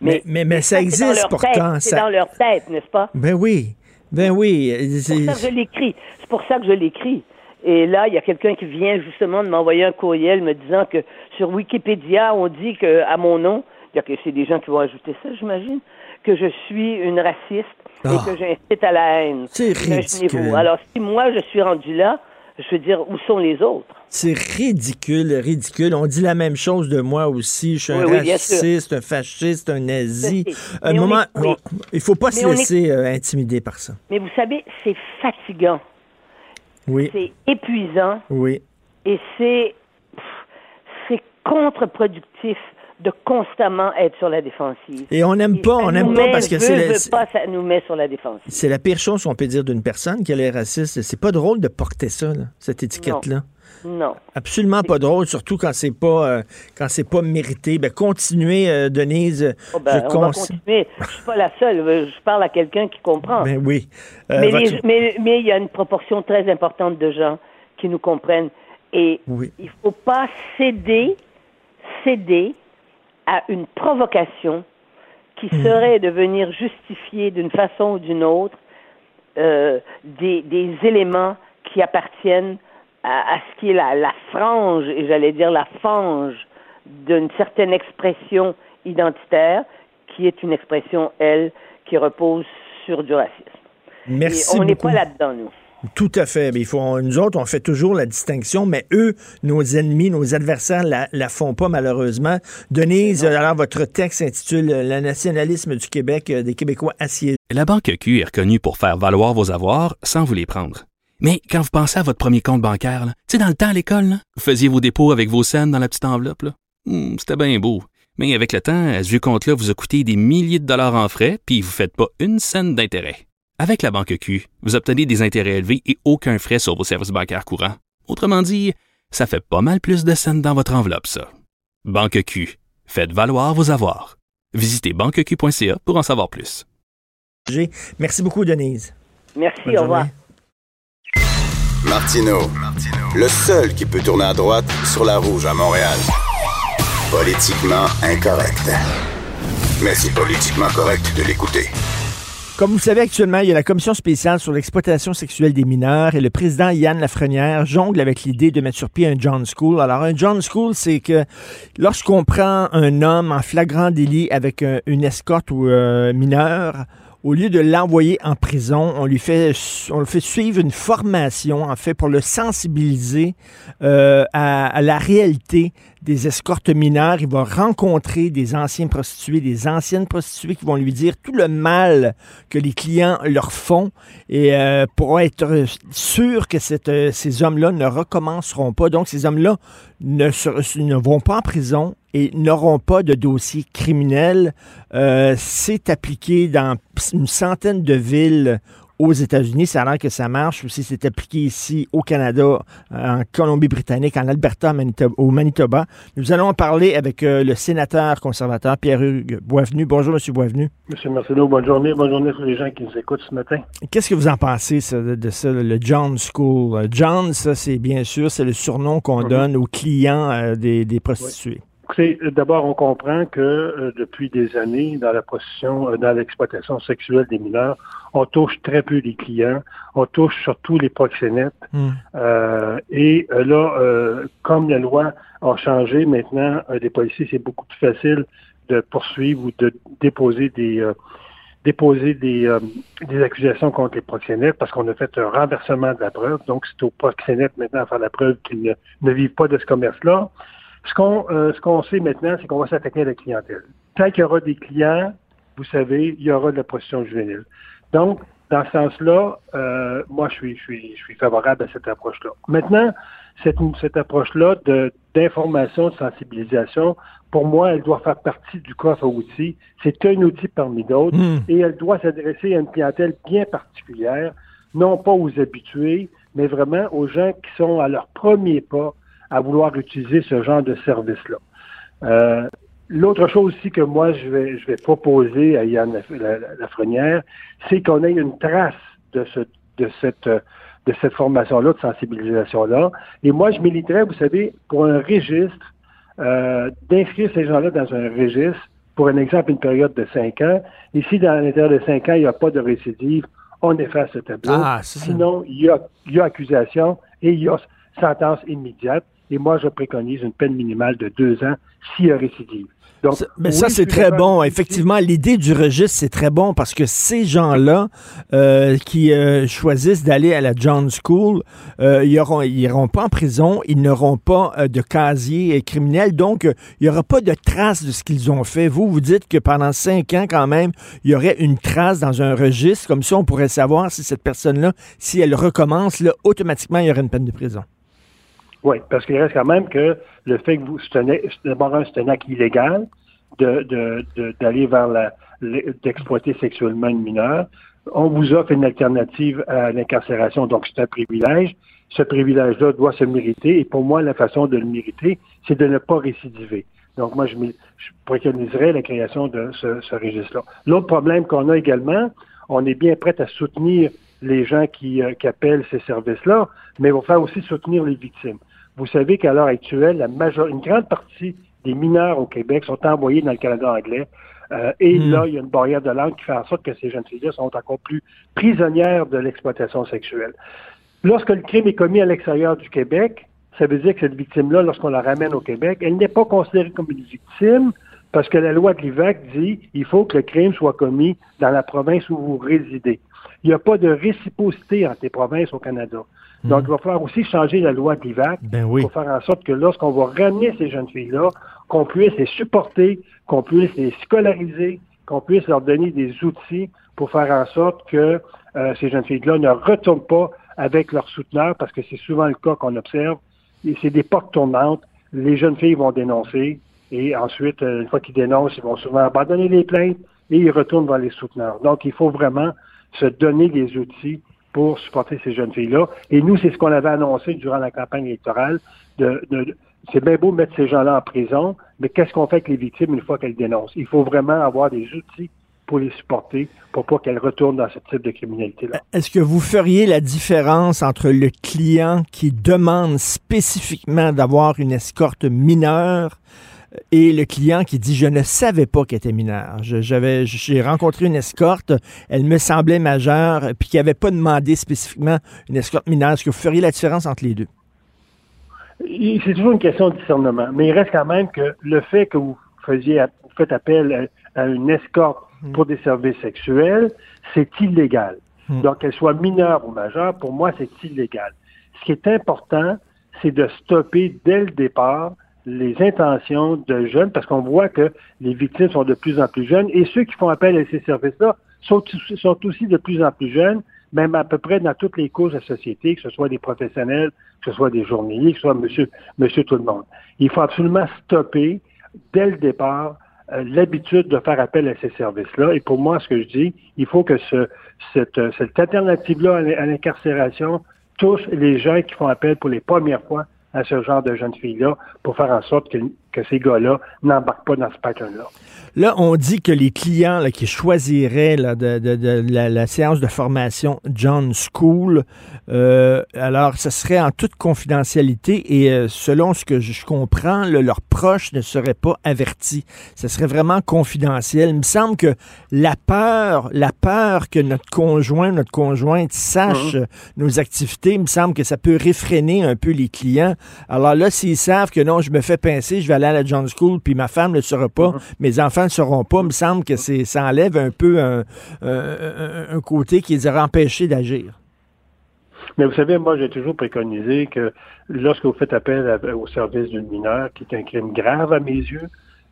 Mais, mais, mais ça existe pourtant. tête, C'est ça- dans leur tête, n'est-ce pas? Ben oui, ben oui. C'est pour ça que je l'écris. C'est pour ça que je l'écris. Et là, il y a quelqu'un qui vient justement de m'envoyer un courriel me disant que sur Wikipédia, on dit que à mon nom, il y a que c'est des gens qui vont ajouter ça, j'imagine, que je suis une raciste Ah. et que j'incite à la haine. C'est ridicule. Alors, si moi je suis rendu là, je veux dire, où sont les autres? C'est ridicule, ridicule. On dit la même chose de moi aussi. Je suis un Oui, raciste, un fasciste, un nazi. Un moment, est- oui. on- il faut pas Mais se est- laisser euh, intimider par ça. Mais vous savez, c'est fatigant, Oui, c'est épuisant oui. et c'est c'est contre-productif de constamment être sur la défensive. Et on n'aime pas, on n'aime pas parce que c'est le- pas, ça nous met sur la défensive. c'est la pire chose qu'on peut dire d'une personne qu'elle est raciste. C'est pas drôle de porter ça, là, cette étiquette-là. Non. Absolument pas drôle, surtout quand c'est pas euh, quand c'est pas mérité. Ben, continuez, euh, Denise. Oh, ben, Je on va continuer. Je suis pas la seule. Je parle à quelqu'un qui comprend. Ben oui. Euh, mais, les- mais, mais il y a une proportion très importante de gens qui nous comprennent. Et Oui. il faut pas céder, céder à une provocation qui Hmm. serait de venir justifier d'une façon ou d'une autre des, des éléments qui appartiennent à, à ce qui est la, la frange, et j'allais dire la fange d'une certaine expression identitaire, qui est une expression, elle, qui repose sur du racisme. Merci Et on n'est pas là-dedans, nous. Tout à fait. Mais il faut, nous autres, on fait toujours la distinction, mais eux, nos ennemis, nos adversaires, la, la font pas malheureusement. Denise, alors votre texte s'intitule Le nationalisme du Québec euh, des Québécois assiégés. La Banque Q est reconnue pour faire valoir vos avoirs sans vous les prendre. Mais quand vous pensez à votre premier compte bancaire, là, tu sais, dans le temps à l'école, là, vous faisiez vos dépôts avec vos scènes dans la petite enveloppe. là. Hmm, C'était bien beau. Mais avec le temps, à ce vieux compte-là vous a coûté des milliers de dollars en frais, puis vous ne faites pas une scène d'intérêt. Avec la Banque Q, vous obtenez des intérêts élevés et aucun frais sur vos services bancaires courants. Autrement dit, ça fait pas mal plus de scènes dans votre enveloppe, ça. Banque Q. Faites valoir vos avoirs. Visitez banqueq.ca pour en savoir plus. Merci beaucoup, Denise. Merci, Bonne au revoir. Martino, le seul qui peut tourner à droite sur la rouge à Montréal. Politiquement incorrect. Mais c'est politiquement correct de l'écouter. Comme vous savez, actuellement, il y a la commission spéciale sur l'exploitation sexuelle des mineurs et le président Yann Lafrenière jongle avec l'idée de mettre sur pied un John School. Alors, un John School, c'est que lorsqu'on prend un homme en flagrant délit avec un- une escorte ou euh, mineur, au lieu de l'envoyer en prison, on lui fait, on lui fait suivre une formation, en fait, pour le sensibiliser euh, à la réalité des escortes mineures. Il va rencontrer des anciens prostituées, des anciennes prostituées qui vont lui dire tout le mal que les clients leur font et euh, pour être sûr que euh, ces hommes-là ne recommenceront pas. Donc, ces hommes-là ne vont pas en prison et n'auront pas de dossier criminel. Euh, C'est appliqué dans une centaine de villes aux États-Unis. Ça a l'air que ça marche aussi. C'est appliqué ici au Canada, en Colombie-Britannique, en Alberta, Manitoba- au Manitoba. Nous allons en parler avec euh, le sénateur conservateur Pierre-Hugues Boisvenu. Bonjour, M. Boisvenu. Monsieur Marcelo, bonne journée. Bonne journée à tous les gens qui nous écoutent ce matin. Qu'est-ce que vous en pensez ça, de, de ça, le John School? Euh, John, ça, c'est bien sûr, c'est le surnom qu'on Mhm. donne aux clients euh, des, des prostituées. Écoutez, euh, d'abord, on comprend que euh, depuis des années, dans la prostitution, euh, dans l'exploitation sexuelle des mineurs, on touche très peu les clients, on touche surtout les proxénètes. Hmm. Euh, et euh, là, euh, comme la loi a changé, maintenant, euh, les policiers, c'est beaucoup plus facile de poursuivre ou de déposer des euh, déposer des, euh, des accusations contre les proxénètes parce qu'on a fait un renversement de la preuve. Donc, c'est aux proxénètes maintenant à faire la preuve qu'ils ne, ne vivent pas de ce commerce-là. Ce qu'on euh, ce qu'on sait maintenant, c'est qu'on va s'attaquer à la clientèle. Tant qu'il y aura des clients, vous savez, il y aura de la prostitution juvénile. Donc, dans ce sens-là, euh, moi, je suis, je, suis, je suis favorable à cette approche-là. Maintenant, cette, cette approche-là de- d'information, de, sensibilisation, pour moi, elle doit faire partie du coffre à outils. C'est un outil parmi d'autres Hmm. et elle doit s'adresser à une clientèle bien particulière, non pas aux habitués, mais vraiment aux gens qui sont à leur premier pas à vouloir utiliser ce genre de service-là. Euh, L'autre chose aussi que moi, je vais, je vais proposer à Yann Laf- La- La- Lafrenière, c'est qu'on ait une trace de, ce, de cette, de cette formation-là, de sensibilisation-là. Et moi, je militerais, vous savez, pour un registre, euh, d'inscrire ces gens-là dans un registre, pour un exemple, une période de cinq ans. Et si dans l'intérieur de cinq ans, il n'y a pas de récidive, on efface ce tableau. Ah. Sinon, il y a, il y a accusation et il y a sentence immédiate. Et moi, je préconise une peine minimale de deux ans s'il y a récidive. Donc, Mais oui, ça, c'est très bon. Effectivement, l'idée du registre, c'est très bon parce que ces gens-là euh, qui euh, choisissent d'aller à la John School, euh, ils n'iront ils iront pas en prison, ils n'auront pas euh, de casier criminel, donc euh, il n'y aura pas de trace de ce qu'ils ont fait. Vous, vous dites que pendant cinq ans, quand même, il y aurait une trace dans un registre, comme ça, on pourrait savoir si cette personne-là, si elle recommence, là, automatiquement, il y aurait une peine de prison. Oui, parce qu'il reste quand même que le fait que vous, d'abord, c'est un acte illégal de, de, de- d'aller vers la, d'exploiter sexuellement une mineure. On vous offre une alternative à l'incarcération, donc c'est un privilège. ce privilège-là doit se mériter. Et pour moi, la façon de le mériter, c'est de ne pas récidiver. Donc, moi, je, je préconiserais la création de ce, ce registre-là. L'autre problème qu'on a également, on est bien prêt à soutenir les gens qui, euh, qui appellent ces services-là, mais il va falloir aussi soutenir les victimes. Vous savez qu'à l'heure actuelle, la major... une grande partie des mineurs au Québec sont envoyés dans le Canada anglais. Euh, et Hmm. là, il y a une barrière de langue qui fait en sorte que ces jeunes filles-là sont encore plus prisonnières de l'exploitation sexuelle. Lorsque le crime est commis à l'extérieur du Québec, ça veut dire que cette victime-là, lorsqu'on la ramène au Québec, elle n'est pas considérée comme une victime parce que la loi de l'IVAC dit il faut que le crime soit commis dans la province où vous résidez. Il n'y a pas de réciprocité entre les provinces au Canada. Donc, il va falloir aussi changer la loi de l'IVAC Ben oui. pour faire en sorte que lorsqu'on va ramener ces jeunes filles-là, qu'on puisse les supporter, qu'on puisse les scolariser, qu'on puisse leur donner des outils pour faire en sorte que euh, ces jeunes filles-là ne retournent pas avec leurs souteneurs, parce que c'est souvent le cas qu'on observe. Et c'est des portes tournantes. Les jeunes filles vont dénoncer et ensuite, euh, une fois qu'ils dénoncent, ils vont souvent abandonner les plaintes et ils retournent vers les souteneurs. Donc, il faut vraiment se donner des outils pour supporter ces jeunes filles-là. Et nous, c'est ce qu'on avait annoncé durant la campagne électorale. C'est bien beau mettre ces gens-là en prison, mais qu'est-ce qu'on fait avec les victimes une fois qu'elles dénoncent? Il faut vraiment avoir des outils pour les supporter, pour pas qu'elles retournent dans ce type de criminalité-là. Est-ce que vous feriez la différence entre le client qui demande spécifiquement d'avoir une escorte mineure et le client qui dit je ne savais pas qu'elle était mineure. J'avais, j'ai rencontré une escorte, elle me semblait majeure, puis qui n'avait pas demandé spécifiquement une escorte mineure. Est-ce que vous feriez la différence entre les deux? C'est toujours une question de discernement, mais il reste quand même que le fait que vous faisiez, vous faites appel à, à une escorte pour des services sexuels, c'est illégal. Donc, qu'elle soit mineure ou majeure, pour moi, c'est illégal. Ce qui est important, c'est de stopper dès le départ les intentions de jeunes, parce qu'on voit que les victimes sont de plus en plus jeunes, et ceux qui font appel à ces services-là sont, sont aussi de plus en plus jeunes, même à peu près dans toutes les couches de la société, que ce soit des professionnels, que ce soit des journaliers, que ce soit monsieur, monsieur tout le monde. Il faut absolument stopper, dès le départ, euh, l'habitude de faire appel à ces services-là. Et pour moi, ce que je dis, il faut que ce, cette, cette alternative-là à l'incarcération touche les gens qui font appel pour les premières fois à ce genre de jeunes filles-là pour faire en sorte que, que ces gars-là n'embarquent pas dans ce pattern-là. Là, on dit que les clients là, qui choisiraient là, de, de- de la, la séance de formation John School, euh, alors ce serait en toute confidentialité et euh, selon ce que je, comprends, là, leurs proches ne seraient pas avertis. Ce serait vraiment confidentiel. Il me semble que la peur, la peur que notre conjoint, notre conjointe sache euh, nos activités, il me semble que ça peut réfréner un peu les clients. Alors là, s'ils savent que non, je me fais pincer, je vais à la John School, puis ma femme ne le saura pas, mes enfants ne sauront pas, il me semble que c'est, ça enlève un peu un, un- un- un côté qui les aurait empêchés d'agir. Mais vous savez, moi, j'ai toujours préconisé que lorsque vous faites appel à- au service d'une mineure, qui est un crime grave à mes yeux,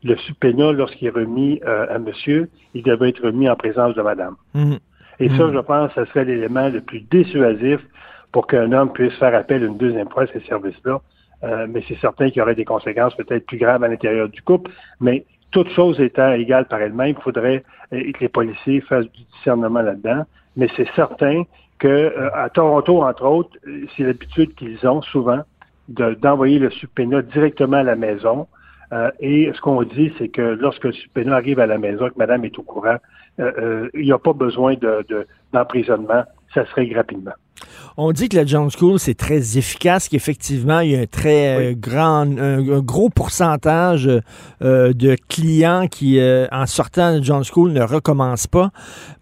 le subpoena, lorsqu'il est remis euh, à monsieur, il devrait être remis en présence de madame. Mhm. Et ça, Mhm. je pense, ce serait l'élément le plus dissuasif pour qu'un homme puisse faire appel une deuxième fois à ces services-là. Euh, mais c'est certain qu'il y aurait des conséquences peut-être plus graves à l'intérieur du couple. Mais toute chose étant égale par elle-même, il faudrait euh, que les policiers fassent du discernement là-dedans. Mais c'est certain que euh, à Toronto, entre autres, euh, c'est l'habitude qu'ils ont souvent de- d'envoyer le subpoena directement à la maison. Euh, et ce qu'on dit, c'est que lorsque le subpoena arrive à la maison, que madame est au courant, il n'y a pas besoin de- de- d'emprisonnement, ça se règle rapidement. On dit que la John School, c'est très efficace, qu'effectivement, il y a un très euh, grand, un, un gros pourcentage euh, de clients qui, euh, en sortant de John School, ne recommencent pas.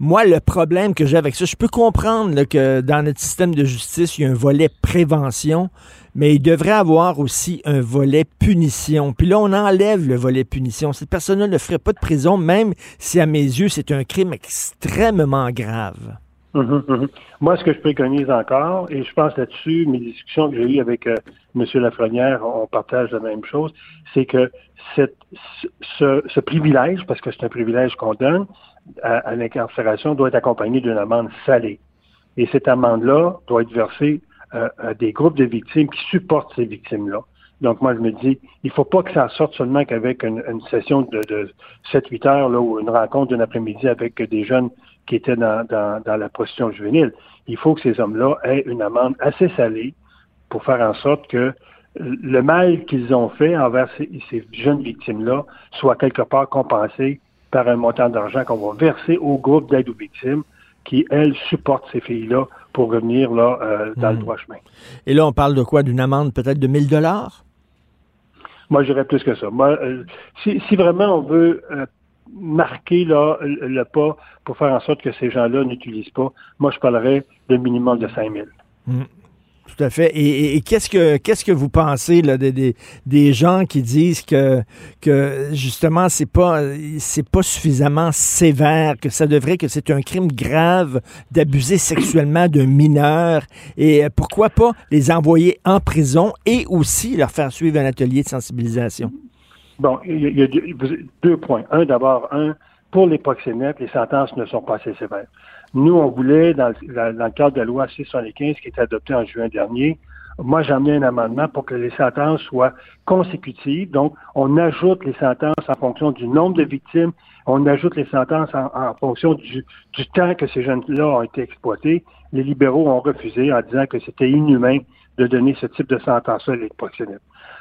Moi, le problème que j'ai avec ça, je peux comprendre là, que dans notre système de justice, il y a un volet prévention, mais il devrait avoir aussi un volet punition. Puis là, on enlève le volet punition. Cette personne-là ne ferait pas de prison, même si, à mes yeux, c'est un crime extrêmement grave. Mhm, mhm. Moi, ce que je préconise encore, et je pense là-dessus, mes discussions que j'ai eues avec euh, M. Lafrenière, on partage la même chose, c'est que ce privilège, parce que c'est un privilège qu'on donne à, à l'incarcération, doit être accompagné d'une amende salée. Et cette amende-là doit être versée euh, des groupes de victimes qui supportent ces victimes-là. Donc, moi, je me dis, il faut pas que ça sorte seulement qu'avec une, session de, de 7-8 heures là, ou une rencontre d'un après-midi avec des jeunes qui étaient dans la prostitution juvénile. Il faut que ces hommes-là aient une amende assez salée pour faire en sorte que le mal qu'ils ont fait envers ces, ces jeunes victimes-là soit quelque part compensé par un montant d'argent qu'on va verser au groupe d'aide aux victimes qui, elles, supportent ces filles-là pour revenir là, euh, dans le Hmm. droit chemin. Et là, on parle de quoi? D'une amende peut-être de 1000 dollars? Moi, j'irais plus que ça. Moi, euh, si, si vraiment on veut euh, marquer là, le, le pas pour faire en sorte que ces gens-là n'utilisent pas, moi, je parlerais d'un minimum de 5 000. Hmm. Tout à fait. Et, et- qu'est-ce que qu'est-ce que vous pensez là, des, des, des gens qui disent que que justement c'est pas c'est pas suffisamment sévère, que ça devrait que c'est un crime grave d'abuser sexuellement d'un mineur? Et euh, pourquoi pas les envoyer en prison et aussi leur faire suivre un atelier de sensibilisation? Bon, il y a, deux, deux points. Un, d'abord, un, pour les proxénètes, les sentences ne sont pas assez sévères. Nous, on voulait, dans, le- cadre de la loi 675 qui est adoptée en juin dernier, moi, j'ai amené un amendement pour que les sentences soient consécutives. Donc, on ajoute les sentences en fonction du nombre de victimes. On ajoute les sentences en, fonction du, du temps que ces jeunes-là ont été exploités. Les libéraux ont refusé en disant que c'était inhumain de donner ce type de sentence-là aux proxénètes.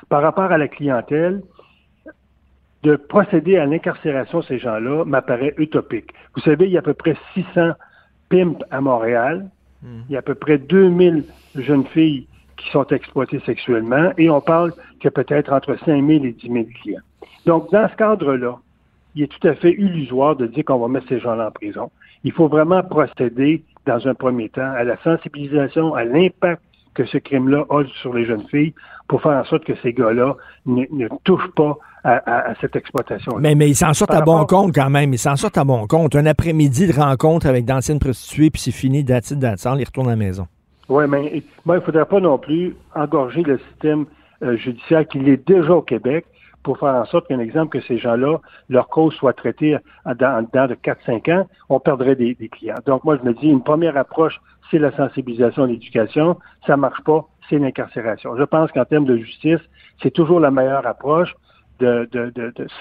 Par rapport à la clientèle, de procéder à l'incarcération de ces gens-là m'apparaît utopique. Vous savez, il y a à peu près 600 pimps à Montréal. Il y a à peu près 2000 jeunes filles qui sont exploitées sexuellement et on parle que peut-être entre 5 000 et 10 000 clients. Donc, dans ce cadre-là, il est tout à fait illusoire de dire qu'on va mettre ces gens-là en prison. Il faut vraiment procéder, dans un premier temps, à la sensibilisation, à l'impact que ce crime-là a sur les jeunes filles pour faire en sorte que ces gars-là ne, ne touchent pas à, à- à cette exploitation. Mais, mais ils s'en sortent Par à bon compte quand même. Ils s'en sortent à bon compte. Un après-midi de rencontre avec d'anciennes prostituées, puis c'est fini, d'attitude d'attente, ils retournent à la maison. Oui, mais moi, il ne faudrait pas non plus engorger le système euh, judiciaire qui l'est déjà au Québec pour faire en sorte qu'un exemple que ces gens-là, leur cause soit traitée dans, de 4-5 ans, on perdrait des, des clients. Donc, moi, je me dis, une première approche, c'est la sensibilisation, l'éducation. Ça marche pas, c'est l'incarcération. Je pense qu'en termes de justice, c'est toujours la meilleure approche de,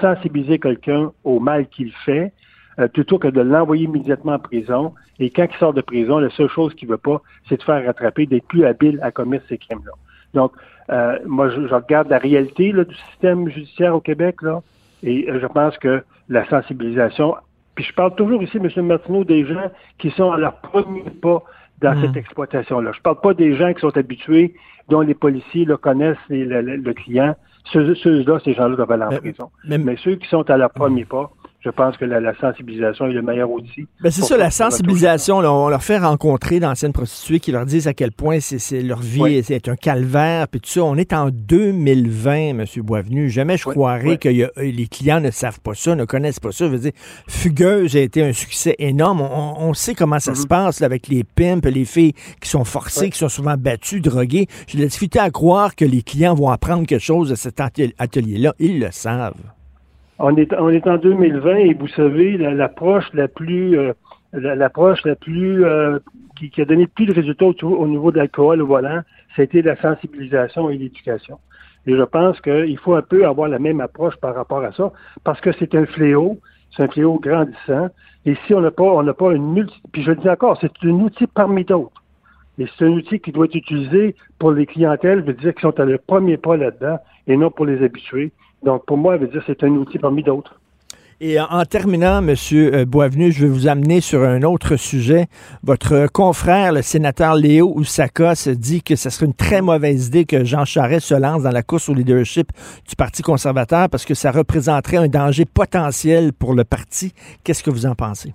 sensibiliser quelqu'un au mal qu'il fait, euh, plutôt que de l'envoyer immédiatement en prison. Et quand il sort de prison, la seule chose qu'il veut pas, c'est de faire rattraper, d'être plus habile à commettre ces crimes-là. Donc, euh, moi, je, regarde la réalité là, du système judiciaire au Québec, et je pense que la sensibilisation, puis je parle toujours ici, M. Martineau, des gens qui sont à leur premier pas dans cette exploitation-là. Je parle pas des gens qui sont habitués, dont les policiers là, connaissent les- le, le- le client. Ceux- Ceux-là, ces gens-là doivent aller en prison. Mais, ceux qui sont à leur premier pas, je pense que la, la sensibilisation est le meilleur outil. Ben, c'est ça, la sensibilisation. là, on leur fait rencontrer d'anciennes prostituées qui leur disent à quel point c'est, leur vie Oui. est, c'est un calvaire. Puis tout ça, on est en 2020, M. Boisvenu. Jamais je croirais que y a- les clients ne savent pas ça, ne connaissent pas ça. Je veux dire, Fugueuse a été un succès énorme. On, on sait comment ça Mm-hmm. se passe là, avec les pimps, les filles qui sont forcées, qui sont souvent battues, droguées. J'ai la difficulté à croire que les clients vont apprendre quelque chose de cet atel- atelier-là. Ils le savent. On est, on est en 2020 et vous savez, la- l'approche la, plus, euh, la- l'approche la plus, euh, qui, qui a donné le plus de résultats au, au niveau de l'alcool au volant, c'était la sensibilisation et l'éducation. Et je pense qu'il faut un peu avoir la même approche par rapport à ça, parce que c'est un fléau, c'est un fléau grandissant. Et si on n'a pas, on n'a pas une multi, puis je le dis encore, c'est un outil parmi d'autres. Et c'est un outil qui doit être utilisé pour les clientèles, je veux dire, qui sont à leur premier pas là-dedans, et non pour les habitués. Donc, pour moi, je veux dire, c'est un outil parmi d'autres. Et en, en terminant, M. euh, Boisvenu, je vais vous amener sur un autre sujet. Votre confrère, le sénateur Léo Oussakos, dit que ce serait une très mauvaise idée que Jean Charest se lance dans la course au leadership du Parti conservateur parce que ça représenterait un danger potentiel pour le parti. Qu'est-ce que vous en pensez?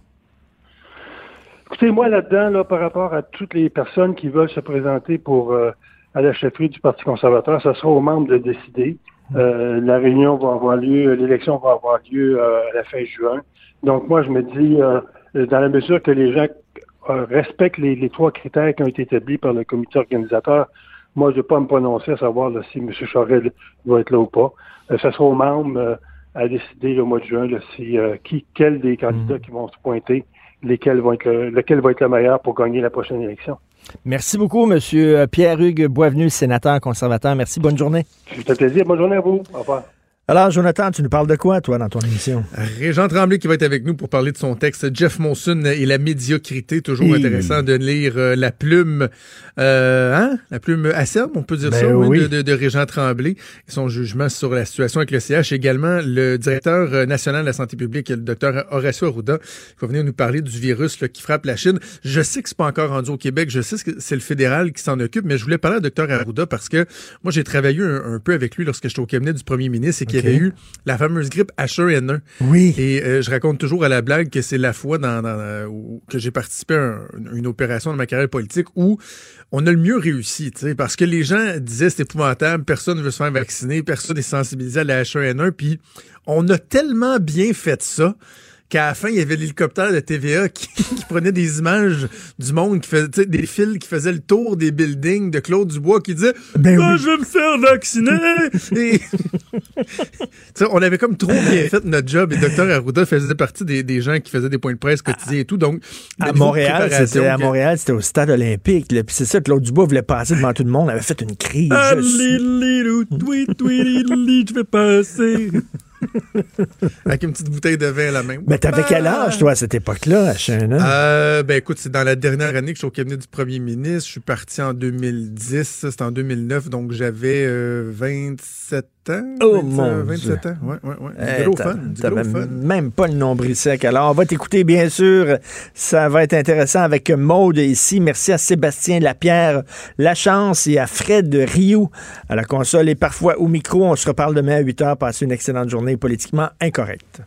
Écoutez, moi, là-dedans, là, par rapport à toutes les personnes qui veulent se présenter pour euh, à la chefferie du Parti conservateur, ce sera aux membres de décider. Euh, la réunion va avoir lieu, l'élection va avoir lieu euh, à la fin juin. Donc, moi, je me dis, euh, dans la mesure que les gens euh, respectent les, les trois critères qui ont été établis par le comité organisateur, moi, je ne vais pas me prononcer à savoir là, si M. Charest va être là ou pas. Euh, ce sera aux membres euh, à décider le mois de juin là, si euh, qui, quel des candidats qui vont se pointer, lesquels vont être le, lequel va être le meilleur pour gagner la prochaine élection. Merci beaucoup, M. Pierre-Hugues Boisvenu, sénateur conservateur. Merci, bonne journée. Ça fait plaisir. Bonne journée à vous. Au revoir. Alors, Jonathan, tu nous parles de quoi, toi, dans ton émission? Régent Tremblay qui va être avec nous pour parler de son texte Jeff Monson et la médiocrité. Toujours intéressant de lire euh, la plume, euh, hein? La plume acerbe, on peut dire Ben ça, oui, de, de, de Régent Tremblay et son jugement sur la situation avec le CH. Également, le directeur euh, national de la santé publique, le docteur Horacio Arruda, qui va venir nous parler du virus là, qui frappe la Chine. Je sais que c'est pas encore rendu au Québec. Je sais que c'est le fédéral qui s'en occupe, mais je voulais parler au docteur Arruda parce que moi, j'ai travaillé un, un peu avec lui lorsque j'étais au cabinet du premier ministre et qu'il y Ok. avait eu la fameuse grippe H1N1. Oui. Et euh, je raconte toujours à la blague que c'est la fois dans, dans- euh, où- que j'ai participé à un- une opération dans ma carrière politique où on a le mieux réussi, parce que les gens disaient c'est épouvantable, personne ne veut se faire vacciner, personne n'est sensibilisé à la H1N1, puis on a tellement bien fait ça qu'à la fin, il y avait l'hélicoptère de TVA qui, qui prenait des images du monde, qui faisait des fils qui faisaient le tour des buildings de Claude Dubois, qui disait Ben Ah, oui. je vais me faire vacciner! Et- on avait comme trop bien fait notre job et Dr Arruda faisait partie des, des gens qui faisaient des points de presse quotidiens et tout. Donc, À Montréal, c'était à que- Montréal, c'était au stade olympique. Puis c'est ça, Claude Dubois voulait passer devant tout le monde, avait fait une crise. Ah, je vais passer. Avec une petite bouteille de vin à la main. Mais t'avais quel âge, toi, à cette époque-là, à Shannon? Euh, ben écoute, c'est dans la dernière année que je suis au cabinet du premier ministre. Je suis parti en 2010, ça, c'était en 2009, donc j'avais euh, 27 ans. Oh, 20, mon euh, 27 Dieu. ans, ouais, ouais, ouais. Eh, Du gros t'as- fun, du t'avais gros fun. même pas le nombril sec. Alors, on va t'écouter, bien sûr. Ça va être intéressant avec Maude ici. Merci à Sébastien Lapierre, La Chance et à Fred Rioux à la console et parfois au micro. On se reparle demain à 8 h. Passez une excellente journée politiquement incorrecte.